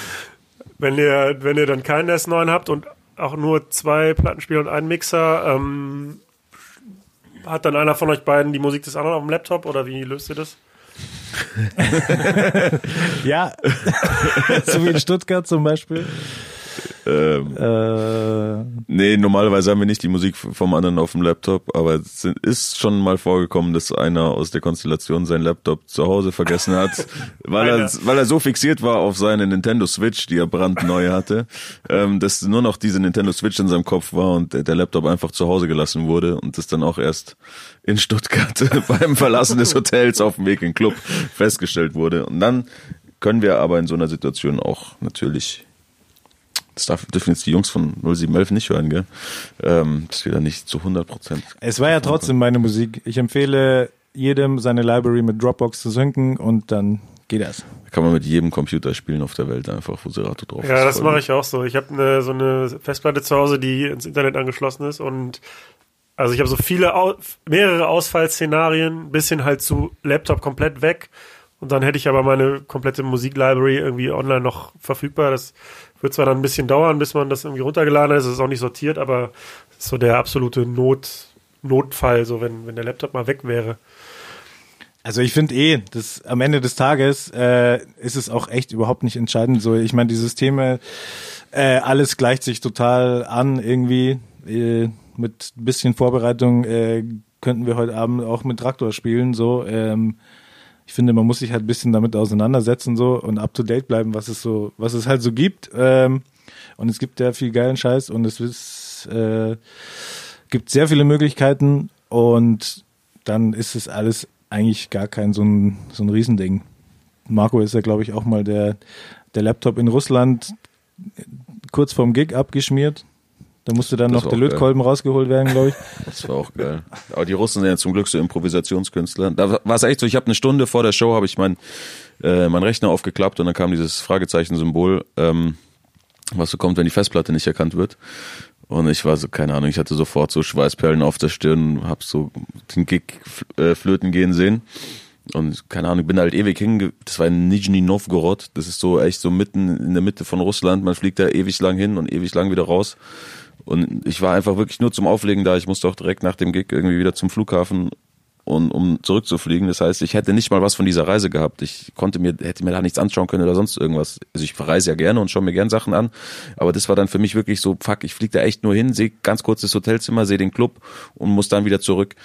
S1: wenn ihr, wenn ihr dann keinen S9 habt und auch nur zwei Plattenspieler und einen Mixer, ähm, hat dann einer von euch beiden die Musik des anderen auf dem Laptop oder wie löst ihr das?
S5: Ja, so wie in Stuttgart zum Beispiel.
S2: Ähm,
S5: Äh,
S2: nee, normalerweise haben wir nicht die Musik vom anderen auf dem Laptop, aber es ist schon mal vorgekommen, dass einer aus der Konstellation seinen Laptop zu Hause vergessen hat, weil er, weil er so fixiert war auf seine Nintendo Switch, die er brandneu hatte, ähm, dass nur noch diese Nintendo Switch in seinem Kopf war und der, der Laptop einfach zu Hause gelassen wurde und das dann auch erst in Stuttgart beim Verlassen des Hotels auf dem Weg in den Club festgestellt wurde. Und dann können wir aber in so einer Situation auch natürlich das darf, dürfen jetzt die Jungs von 0711 nicht hören, gell? Ähm, dass wir da nicht zu 100 Prozent.
S5: es war ja trotzdem meine Musik. Ich empfehle jedem seine Library mit Dropbox zu synken und dann geht das.
S2: Kann man mit jedem Computer spielen auf der Welt einfach, wo Serato drauf ist.
S1: Ja, das mache ich auch so. Ich habe eine, so eine Festplatte zu Hause, die ins Internet angeschlossen ist und also ich habe so viele, mehrere Ausfallszenarien, bis hin halt zu Laptop komplett weg und dann hätte ich aber meine komplette Musiklibrary irgendwie online noch verfügbar. Das wird zwar dann ein bisschen dauern, bis man das irgendwie runtergeladen hat, es ist auch nicht sortiert, aber ist so der absolute Not, Notfall, so wenn, wenn der Laptop mal weg wäre.
S5: Also ich finde eh, dass am Ende des Tages äh, ist es auch echt überhaupt nicht entscheidend. So, ich meine, die Systeme, äh, alles gleicht sich total an irgendwie. Äh, mit ein bisschen Vorbereitung äh, könnten wir heute Abend auch mit Traktor spielen. So, ähm, ich finde, man muss sich halt ein bisschen damit auseinandersetzen so und up to date bleiben, was es so, was es halt so gibt. Ähm, und es gibt ja viel geilen Scheiß und es ist, äh, gibt sehr viele Möglichkeiten und dann ist es alles eigentlich gar kein so ein, so ein Riesending. Marco ist ja, glaube ich, auch mal der, der Laptop in Russland kurz vorm Gig abgeschmiert. Da musste dann
S2: Das
S5: noch der
S2: auch geil.
S5: Lötkolben rausgeholt werden, glaube ich.
S2: Das war auch geil. Aber die Russen sind ja zum Glück so Improvisationskünstler. Da war es echt so, ich habe eine Stunde vor der Show, habe ich mein, äh, mein Rechner aufgeklappt und dann kam dieses Fragezeichen-Symbol, ähm, was so kommt, wenn die Festplatte nicht erkannt wird. Und ich war so, keine Ahnung, ich hatte sofort so Schweißperlen auf der Stirn, hab so den Gig äh, flöten gehen sehen. Und keine Ahnung, bin halt ewig hinge... Das war in Nizhny Novgorod. Das ist so echt so mitten in der Mitte von Russland. Man fliegt da ewig lang hin und ewig lang wieder raus. Und ich war einfach wirklich nur zum Auflegen da. Ich musste auch direkt nach dem Gig irgendwie wieder zum Flughafen und um zurückzufliegen. Das heißt, ich hätte nicht mal was von dieser Reise gehabt. Ich konnte mir, hätte mir da nichts anschauen können oder sonst irgendwas. Also ich verreise ja gerne und schaue mir gern Sachen an. Aber das war dann für mich wirklich so, fuck, ich fliege da echt nur hin, sehe ganz kurz das Hotelzimmer, sehe den Club und muss dann wieder zurück.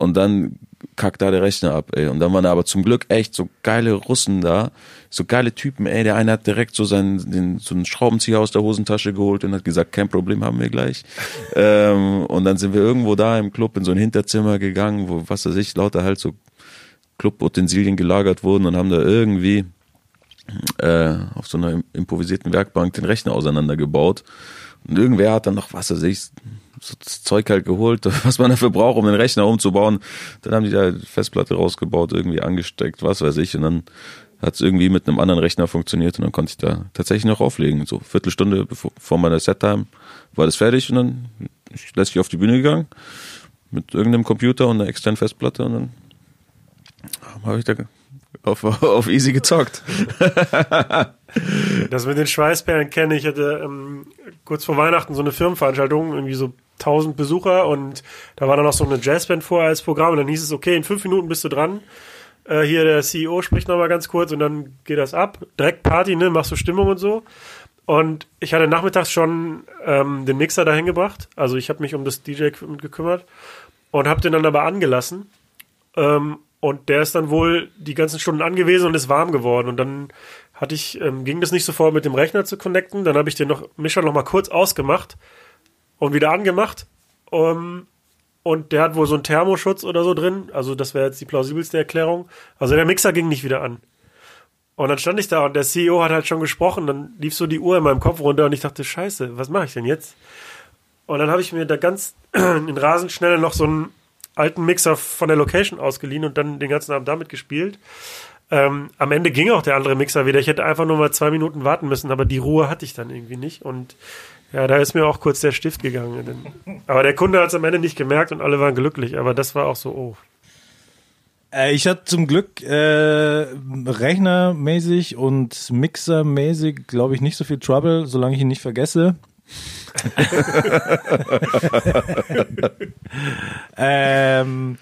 S2: Und dann kackt da der Rechner ab, ey. Und dann waren da aber zum Glück echt so geile Russen da, so geile Typen, ey. Der eine hat direkt so seinen, den, so einen Schraubenzieher aus der Hosentasche geholt und hat gesagt, kein Problem, haben wir gleich. ähm, und dann sind wir irgendwo da im Club in so ein Hinterzimmer gegangen, wo, was weiß ich, lauter halt so Clubutensilien gelagert wurden und haben da irgendwie äh, auf so einer improvisierten Werkbank den Rechner auseinandergebaut. Und irgendwer hat dann noch, was weiß ich, so das Zeug halt geholt, was man dafür braucht, um den Rechner umzubauen. Dann haben die da Festplatte rausgebaut, irgendwie angesteckt, was weiß ich. Und dann hat es irgendwie mit einem anderen Rechner funktioniert und dann konnte ich da tatsächlich noch auflegen. So Viertelstunde bevor, vor meiner Set-Time war das fertig und dann ich lässt auf die Bühne gegangen mit irgendeinem Computer und einer externen Festplatte und dann habe ich da auf, auf easy gezockt.
S1: Das mit den Schweißperlen kenne ich. Ich hatte ähm, kurz vor Weihnachten so eine Firmenveranstaltung, irgendwie so 1000 Besucher und da war dann noch so eine Jazzband vor als Programm und dann hieß es, okay, in fünf Minuten bist du dran. Äh, hier der CEO spricht nochmal ganz kurz und dann geht das ab. Direkt Party, ne, machst du Stimmung und so. Und ich hatte nachmittags schon ähm, den Mixer dahin gebracht. Also ich habe mich um das DJ-Equipment gekümmert und habe den dann aber angelassen. Ähm, und der ist dann wohl die ganzen Stunden angewiesen und ist warm geworden. Und dann hatte ich, ähm, ging das nicht sofort mit dem Rechner zu connecten. Dann habe ich den noch, Mischer noch mal kurz ausgemacht und wieder angemacht. Um, und der hat wohl so einen Thermoschutz oder so drin. Also das wäre jetzt die plausibelste Erklärung. Also der Mixer ging nicht wieder an. Und dann stand ich da und der CEO hat halt schon gesprochen. Dann lief so die Uhr in meinem Kopf runter und ich dachte, scheiße, was mache ich denn jetzt? Und dann habe ich mir da ganz in Rasenschnelle noch so einen alten Mixer von der Location ausgeliehen und dann den ganzen Abend damit gespielt. Ähm, am Ende ging auch der andere Mixer wieder. Ich hätte einfach nur mal zwei Minuten warten müssen, aber die Ruhe hatte ich dann irgendwie nicht. Und ja, da ist mir auch kurz der Stift gegangen. Aber der Kunde hat es am Ende nicht gemerkt und alle waren glücklich. Aber das war auch so, oh.
S5: Äh, ich hatte zum Glück äh, rechnermäßig und mixermäßig, glaube ich, nicht so viel Trouble, solange ich ihn nicht vergesse. ähm,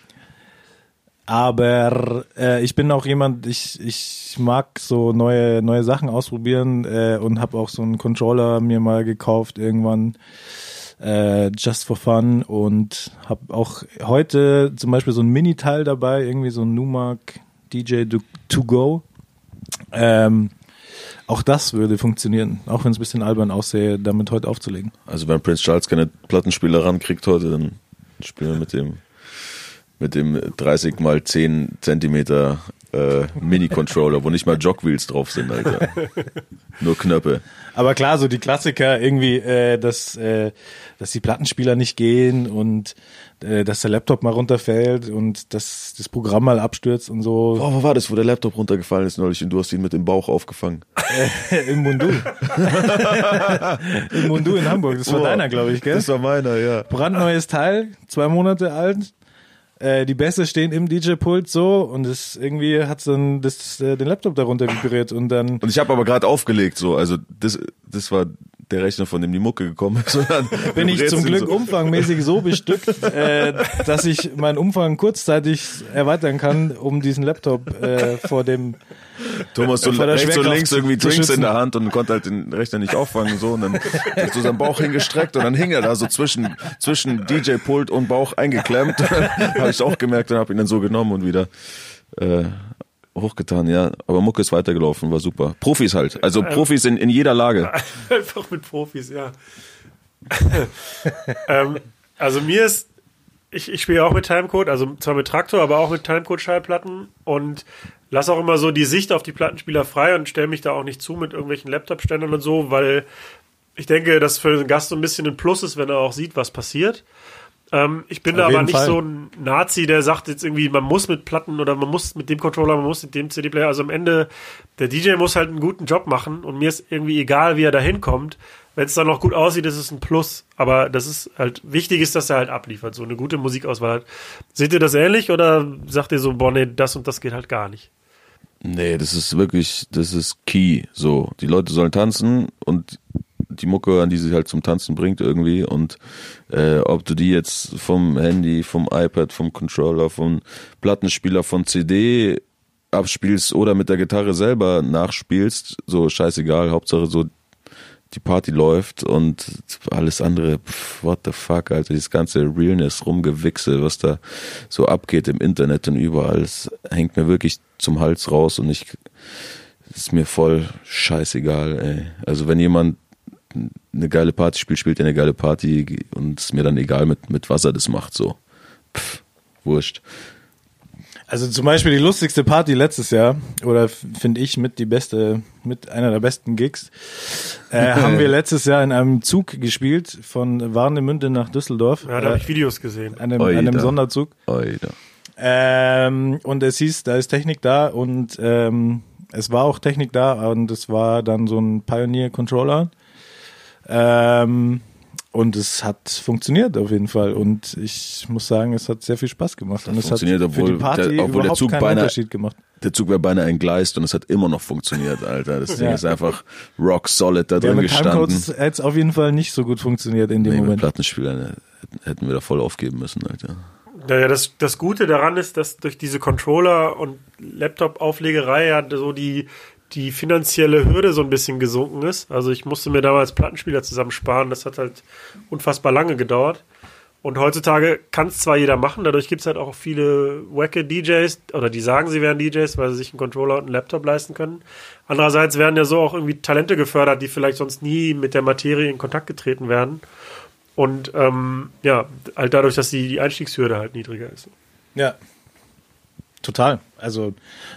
S5: aber äh, ich bin auch jemand, ich, ich mag so neue, neue Sachen ausprobieren äh, und habe auch so einen Controller mir mal gekauft irgendwann äh, just for fun und habe auch heute zum Beispiel so ein Mini-Teil dabei, irgendwie so ein Numark DJ to, go. Ähm, auch das würde funktionieren, auch wenn es ein bisschen albern aussähe, damit heute aufzulegen.
S2: Also wenn Prince Charles keine Plattenspieler rankriegt heute, dann spielen wir mit dem mit dem 30 mal 10 Zentimeter äh, Mini-Controller, wo nicht mal Jogwheels drauf sind, Alter. Nur Knöpfe.
S5: Aber klar, so die Klassiker irgendwie, äh, dass, äh, dass die Plattenspieler nicht gehen und äh, dass der Laptop mal runterfällt und dass das Programm mal abstürzt und so
S2: Oh, wo war das, wo der Laptop runtergefallen ist neulich und du hast ihn mit dem Bauch aufgefangen?
S5: im Mundu. Im Mundu in Hamburg. Das war
S2: Boah,
S5: deiner, glaube ich, gell?
S2: Das war meiner, ja.
S5: brandneues Teil, zwei Monate alt. Äh, die Bässe stehen im DJ-Pult so und es irgendwie hat dann das, äh, den Laptop darunter vibriert und dann
S2: Und ich habe aber gerade aufgelegt, so, also das, das war der Rechner, von dem die Mucke gekommen ist.
S5: Bin ich zum Glück
S2: so.
S5: umfangmäßig so bestückt, äh, dass ich meinen Umfang kurzzeitig erweitern kann, um diesen Laptop äh, vor dem
S2: Thomas so rechts und links irgendwie Drinks in der Hand und konnte halt den Rechner nicht auffangen so und dann hat so seinen Bauch hingestreckt und dann hing er da so zwischen zwischen DJ-Pult und Bauch eingeklemmt. habe ich auch gemerkt und habe ihn dann so genommen und wieder äh, hochgetan, ja. Aber Mucke ist weitergelaufen, war super. Profis halt, also Profis in, in jeder Lage.
S1: Einfach mit Profis, ja. ähm, also mir ist ich, ich spiele auch mit Timecode, also zwar mit Traktor, aber auch mit Timecode-Schallplatten und lass auch immer so die Sicht auf die Plattenspieler frei und stelle mich da auch nicht zu mit irgendwelchen Laptop-Ständern und so, weil ich denke, dass für den Gast so ein bisschen ein Plus ist, wenn er auch sieht, was passiert. Ähm, ich bin
S5: Auf
S1: da aber nicht
S5: Fall.
S1: so ein Nazi, der sagt jetzt irgendwie, man muss mit Platten oder man muss mit dem Controller, man muss mit dem CD-Player. Also am Ende, der DJ muss halt einen guten Job machen und mir ist irgendwie egal, wie er da hinkommt. Wenn es dann noch gut aussieht, ist es ein Plus. Aber das ist halt, wichtig ist, dass er halt abliefert, so eine gute Musikauswahl hat. Seht ihr das ähnlich oder sagt ihr so, boah, nee, das und das geht halt gar nicht?
S2: Nee, das ist wirklich, das ist key. So, die Leute sollen tanzen und die Mucke, an die sie halt zum Tanzen bringt irgendwie und äh, ob du die jetzt vom Handy, vom iPad, vom Controller, vom Plattenspieler, von CD abspielst oder mit der Gitarre selber nachspielst, so scheißegal, Hauptsache so die Party läuft und alles andere, pff, what the fuck, Alter, dieses ganze Realness, Rumgewichse, was da so abgeht im Internet und überall, es hängt mir wirklich zum Hals raus und ich, ist mir voll scheißegal, ey. Also wenn jemand eine geile Party spielt, spielt er eine geile Party und ist mir dann egal, mit, mit was er das macht, so. Pff, wurscht.
S5: Also zum Beispiel die lustigste Party letztes Jahr, oder finde ich mit die beste, mit einer der besten Gigs, äh, haben wir letztes Jahr in einem Zug gespielt von Warnemünde nach Düsseldorf.
S1: Ja, da habe
S5: äh,
S1: ich Videos gesehen.
S5: einem,
S2: Oida.
S5: einem Sonderzug. Ähm, und es hieß, da ist Technik da und ähm, es war auch Technik da und es war dann so ein Pioneer-Controller. Ähm, und es hat funktioniert auf jeden Fall. Und ich muss sagen, es hat sehr viel Spaß gemacht. und es hat
S2: funktioniert,
S5: für
S2: obwohl
S5: die Party
S2: der- obwohl der Zug
S5: keinen
S2: beinahe-
S5: Unterschied gemacht.
S2: Der Zug wäre beinahe entgleist und es hat immer noch funktioniert, Alter. Das Ding
S5: Ja.
S2: ist einfach rock solid da
S5: Ja,
S2: drin
S5: mit
S2: gestanden.
S5: Timecodes hätte es auf jeden Fall nicht so gut funktioniert in dem
S2: Nee, mit
S5: Moment.
S2: Plattenspielern hätten- hätten wir da voll aufgeben müssen, Alter.
S1: Naja, das, das Gute daran ist, dass durch diese Controller- und Laptop-Auflegerei ja so die, die finanzielle Hürde so ein bisschen gesunken ist. Also ich musste mir damals Plattenspieler zusammensparen. Das hat halt unfassbar lange gedauert. Und heutzutage kann es zwar jeder machen, dadurch gibt es halt auch viele wacke DJs, oder die sagen, sie wären DJs, weil sie sich einen Controller und einen Laptop leisten können. Andererseits werden ja so auch irgendwie Talente gefördert, die vielleicht sonst nie mit der Materie in Kontakt getreten werden. Und ähm, ja, halt dadurch, dass die, die Einstiegshürde halt niedriger ist.
S5: Ja. Total. Also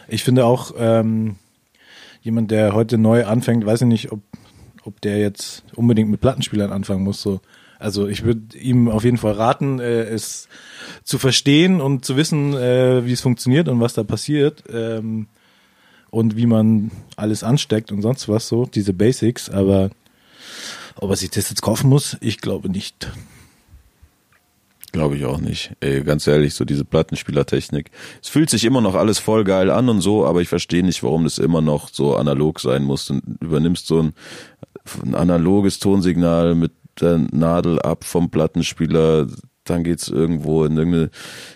S5: ich finde auch, ähm, jemand, der heute neu anfängt, weiß ich nicht, ob, ob der jetzt unbedingt mit Plattenspielern anfangen muss. So. Also ich würde ihm auf jeden Fall raten, äh, es zu verstehen und zu wissen, äh, wie es funktioniert und was da passiert. Ähm, und wie man alles ansteckt und sonst was so, diese Basics, aber ob er sich das jetzt kaufen muss, ich glaube nicht.
S2: Glaube ich auch nicht. Ey, ganz ehrlich, so diese Plattenspielertechnik. Es fühlt sich immer noch alles voll geil an und so, aber ich verstehe nicht, warum das immer noch so analog sein muss. Du übernimmst so ein, ein analoges Tonsignal mit der Nadel ab vom Plattenspieler, dann geht's irgendwo in irgendeine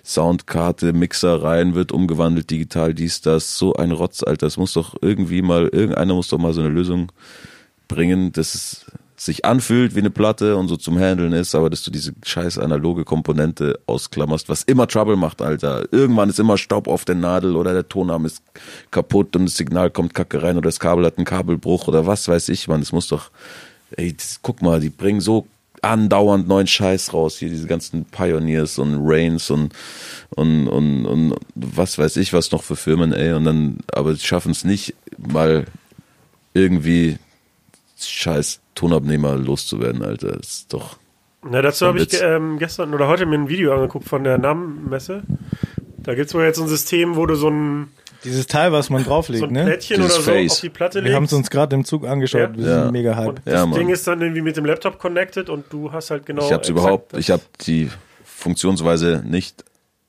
S2: Soundkarte, Mixer rein, wird umgewandelt, digital, dies, das, so ein Rotz, Alter. Das muss doch irgendwie mal, irgendeiner muss doch mal so eine Lösung bringen, dass es sich anfühlt wie eine Platte und so zum Handeln ist, aber dass du diese scheiß analoge Komponente ausklammerst, was immer Trouble macht, Alter. Irgendwann ist immer Staub auf der Nadel oder der Tonarm ist kaputt und das Signal kommt kacke rein oder das Kabel hat einen Kabelbruch oder was weiß ich, man. Das muss doch, ey, das, guck mal, die bringen so andauernd neuen Scheiß raus, hier diese ganzen Pioneers und Reigns und, und, und, und was weiß ich was noch für Firmen, ey, und dann, aber die schaffen es nicht, mal irgendwie scheiß Tonabnehmer loszuwerden, Alter. Das ist doch.
S1: Na, dazu habe ich ähm, gestern oder heute mir ein Video angeguckt von der NAM-Messe. Da gibt es wohl jetzt so ein System, wo du so ein,
S5: Dieses Teil, was man drauflegt,
S1: so ein
S5: ne?
S1: Plättchen
S2: Dieses
S1: oder so
S2: Face.
S1: auf die Platte
S5: Wir haben
S1: legst.
S5: es uns gerade im Zug angeschaut.
S1: Ja.
S5: Wir
S2: Ja.
S5: sind mega hype.
S1: und
S2: Ja,
S1: das
S2: Mann.
S1: Ding ist dann irgendwie mit dem Laptop connected und du hast halt genau.
S2: ich hab's
S1: exakt
S2: überhaupt,
S1: das.
S2: ich habe die Funktionsweise nicht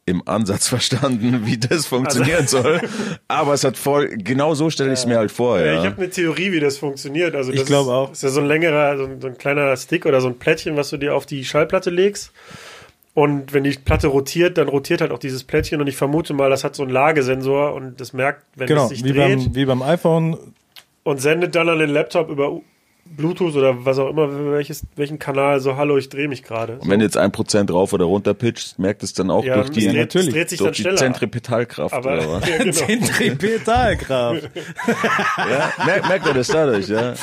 S2: im Ansatz verstanden, wie das funktionieren soll. Aber es hat voll, genau so stelle ich es mir halt vor,
S1: Ja. Ich habe eine Theorie, wie das funktioniert. Also
S5: Ich
S1: das
S5: glaube
S1: ist-
S5: auch.
S1: Ist ja so ein längerer, so ein, so ein kleiner Stick oder so ein Plättchen, was du dir auf die Schallplatte legst. Und wenn die Platte rotiert, dann rotiert halt auch dieses Plättchen. Und ich vermute mal, das hat so einen Lagesensor und das merkt, wenn
S5: Genau,
S1: es sich
S5: wie
S1: dreht
S5: beim, wie beim iPhone.
S1: und sendet dann an den Laptop über Bluetooth oder was auch immer, welches, welchen Kanal so, hallo, ich drehe mich gerade.
S2: Und wenn du jetzt ein Prozent rauf oder runter pitcht, merkt es dann auch
S1: Ja,
S2: durch die,
S1: dreht,
S5: natürlich.
S1: dreht sich dann
S2: durch die
S1: schneller.
S2: Zentripetalkraft
S1: aber
S2: oder was?
S1: ja, genau.
S5: Zentripetalkraft.
S2: Ja, merkt, merkt er das dadurch, ja.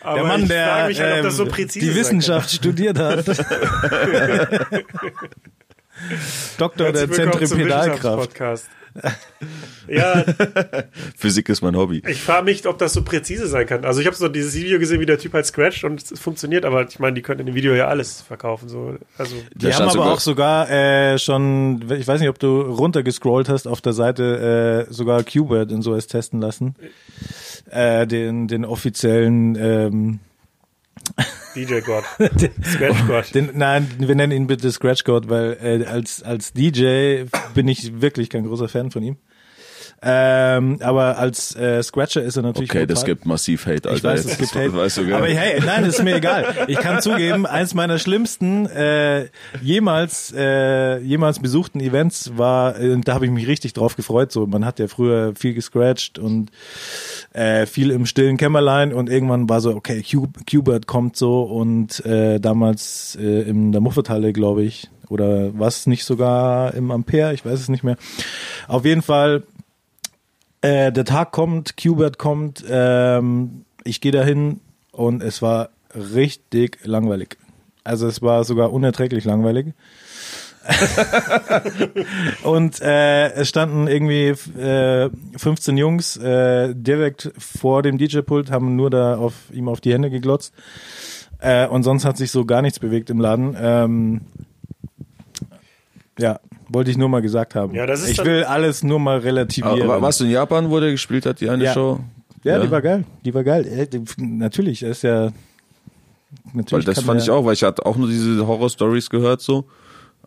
S1: Aber
S5: Der Mann,
S1: ich
S5: der
S1: frage mich halt, ob
S5: ähm,
S1: das so präzise
S5: die Wissenschaft studiert hat. Doktor der
S1: Herzlich Ja,
S2: Physik ist mein Hobby.
S1: ich frage mich, ob das so präzise sein kann. Also ich habe so dieses Video gesehen, wie der Typ halt scratcht und es funktioniert, aber ich meine, die können in dem Video ja alles verkaufen. So. Also
S5: Die
S2: Da
S5: haben aber
S2: sogar-
S5: auch sogar äh, schon, ich weiß nicht, ob du runtergescrollt hast auf der Seite, äh, sogar Qbert und sowas testen lassen. Äh, den, den offiziellen, ähm,
S1: DJ God. Scratch God.
S5: den, nein, wir nennen ihn bitte Scratch God, weil äh, als, als DJ bin ich wirklich kein großer Fan von ihm. Ähm, aber als äh, Scratcher ist er natürlich
S2: Okay, das gibt massiv Hate, Alter.
S5: Ich weiß, es gibt Hate.
S2: Weißt du,
S5: aber hey, nein, ist mir egal. Ich kann zugeben, eins meiner schlimmsten äh, jemals äh, jemals besuchten Events war, äh, da habe ich mich richtig drauf gefreut. So, man hat ja früher viel gescratcht und äh, viel im stillen Kämmerlein und irgendwann war so, okay, Qbert kommt so und äh, damals äh, in der Mufferthalle, glaube ich, oder was nicht sogar im Ampere, ich weiß es nicht mehr. Auf jeden Fall äh, der Tag kommt, Qbert kommt, ähm, ich gehe dahin und es war richtig langweilig. Also es war sogar unerträglich langweilig. und äh, es standen irgendwie äh, 15 Jungs äh, direkt vor dem DJ-Pult, haben nur da auf ihm auf die Hände geglotzt. Äh, und sonst hat sich so gar nichts bewegt im Laden. Ähm, ja, wollte ich nur mal gesagt haben.
S1: Ja, das ist
S5: ich will alles nur mal relativieren.
S2: Aber warst du in Japan, wo der gespielt hat, die eine
S5: Ja.
S2: Show?
S5: Ja, die war geil. Die war geil. Äh, Natürlich, er ist ja.
S2: Weil
S5: Natürlich
S2: das
S5: kann
S2: fand ich auch, weil ich hatte auch nur diese Horror-Stories gehört so.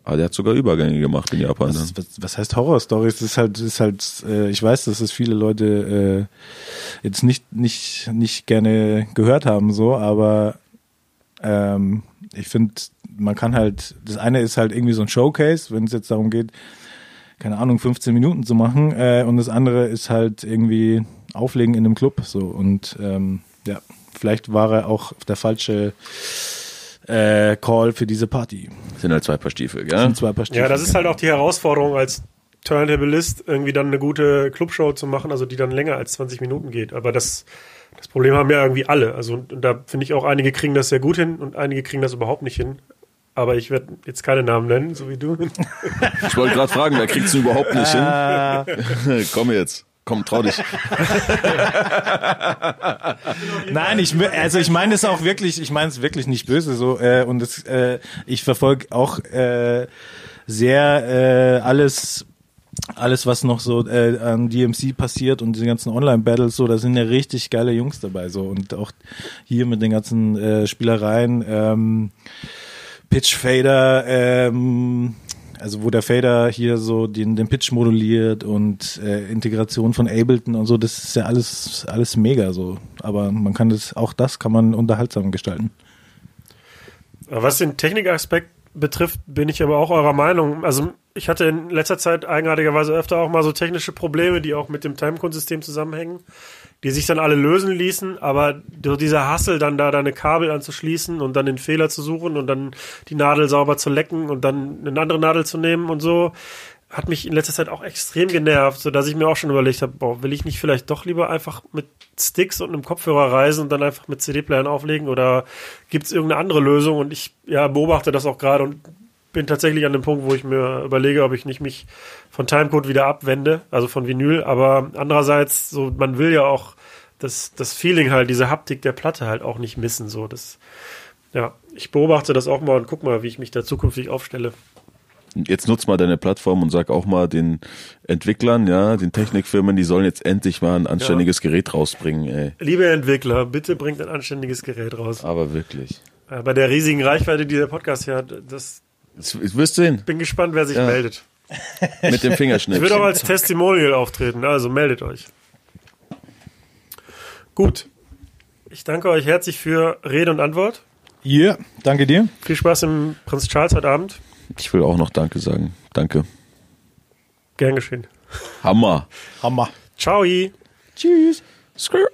S2: Aber der hat sogar Übergänge gemacht in Japan.
S5: Was, was, was heißt Horror-Stories? Das ist halt, das ist halt, äh, ich weiß, dass es viele Leute äh, jetzt nicht, nicht, nicht gerne gehört haben, so, aber ähm, ich finde, man kann halt, das eine ist halt irgendwie so ein Showcase, wenn es jetzt darum geht, keine Ahnung, 15 Minuten zu machen, äh, und das andere ist halt irgendwie Auflegen in einem Club, so, und ähm, ja, vielleicht war er auch der falsche äh, Call für diese Party.
S2: Sind halt zwei Paar Stiefel, gell?
S5: Sind zwei Paar
S1: Ja, das ist halt auch die Herausforderung als Turntablist, irgendwie dann eine gute Clubshow zu machen, also die dann länger als 20 Minuten geht. Aber das, das Problem haben ja irgendwie alle. Also und, und da finde ich auch, einige kriegen das sehr gut hin und einige kriegen das überhaupt nicht hin. Aber ich werde jetzt keine Namen nennen, so wie du.
S2: Ich wollte gerade fragen, wer kriegt's denn überhaupt nicht
S5: Ah.
S2: hin? Komm jetzt. Komm, trau dich.
S5: Nein, ich also ich meine es auch wirklich, ich meine es wirklich nicht böse so äh, und es, äh, ich verfolge auch äh, sehr äh, alles alles was noch so äh, an DMC passiert und diese ganzen Online Battles so, da sind ja richtig geile Jungs dabei so und auch hier mit den ganzen äh, Spielereien ähm, Pitch Fader ähm, also wo der Fader hier so den, den Pitch moduliert und äh, Integration von Ableton und so, das ist ja alles, alles mega so. Aber man kann das, auch das kann man unterhaltsam gestalten.
S1: Was den Technikaspekt betrifft, bin ich aber auch eurer Meinung. Also ich hatte in letzter Zeit eigenartigerweise öfter auch mal so technische Probleme, die auch mit dem Timecode-System zusammenhängen, die sich dann alle lösen ließen, aber so dieser Hassel, dann da deine Kabel anzuschließen und dann den Fehler zu suchen und dann die Nadel sauber zu lecken und dann eine andere Nadel zu nehmen und so, hat mich in letzter Zeit auch extrem genervt, so dass ich mir auch schon überlegt habe, boah, will ich nicht vielleicht doch lieber einfach mit Sticks und einem Kopfhörer reisen und dann einfach mit CD-Playern auflegen oder gibt es irgendeine andere Lösung? Und ich ja, beobachte das auch gerade und bin tatsächlich an dem Punkt, wo ich mir überlege, ob ich nicht mich von Timecode wieder abwende, also von Vinyl. Aber andererseits, so man will ja auch das, das Feeling halt, diese Haptik der Platte halt auch nicht missen. So das, ja, ich beobachte das auch mal und guck mal, wie ich mich da zukünftig aufstelle.
S2: Jetzt nutz mal deine Plattform und sag auch mal den Entwicklern, ja, den Technikfirmen, die sollen jetzt endlich mal ein anständiges Gerät rausbringen, ey.
S1: Liebe Entwickler, bitte bringt ein anständiges Gerät raus.
S2: Aber wirklich.
S1: Äh, Bei der riesigen Reichweite, die der Podcast hier hat,
S2: das das wirst du sehen.
S1: bin gespannt, wer sich
S2: Ja.
S1: meldet.
S2: Mit dem
S1: Ich
S2: Fingerschnitt.
S1: würde auch als Testimonial auftreten, also meldet euch. Gut. Ich danke euch herzlich für Rede und Antwort.
S5: Ja, danke dir.
S1: Viel Spaß im Prinz Charles heute Abend.
S2: Ich will auch noch Danke sagen. Danke.
S1: Gern geschehen.
S2: Hammer.
S5: Hammer.
S1: Ciao.
S5: Tschüss.
S2: Skrr.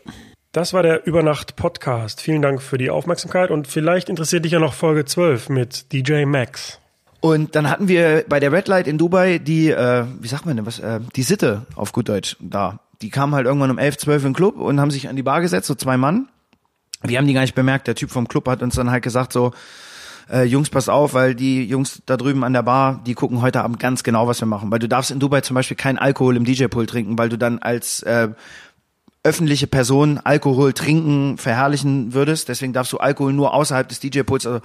S1: Das war der Übernacht-Podcast. Vielen Dank für die Aufmerksamkeit und vielleicht interessiert dich ja noch Folge 12 mit DJ Max.
S4: Und dann hatten wir bei der Red Light in Dubai die, äh, wie sagt man denn, was, äh, die Sitte auf gut Deutsch da. Die kamen halt irgendwann um 11, 12 in den Club und haben sich an die Bar gesetzt, so zwei Mann. Wir haben die gar nicht bemerkt. Der Typ vom Club hat uns dann halt gesagt so, äh, Jungs, pass auf, weil die Jungs da drüben an der Bar, die gucken heute Abend ganz genau, was wir machen. Weil du darfst in Dubai zum Beispiel keinen Alkohol im DJ-Pool trinken, weil du dann als äh, öffentliche Person Alkohol trinken verherrlichen würdest. Deswegen darfst du Alkohol nur außerhalb des DJ-Pools, also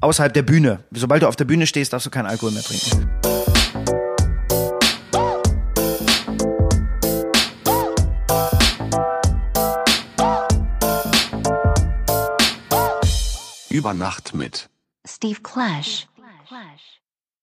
S4: außerhalb der Bühne. Sobald du auf der Bühne stehst, darfst du keinen Alkohol mehr trinken.
S3: Über Nacht mit
S6: Steve Clash. Clash.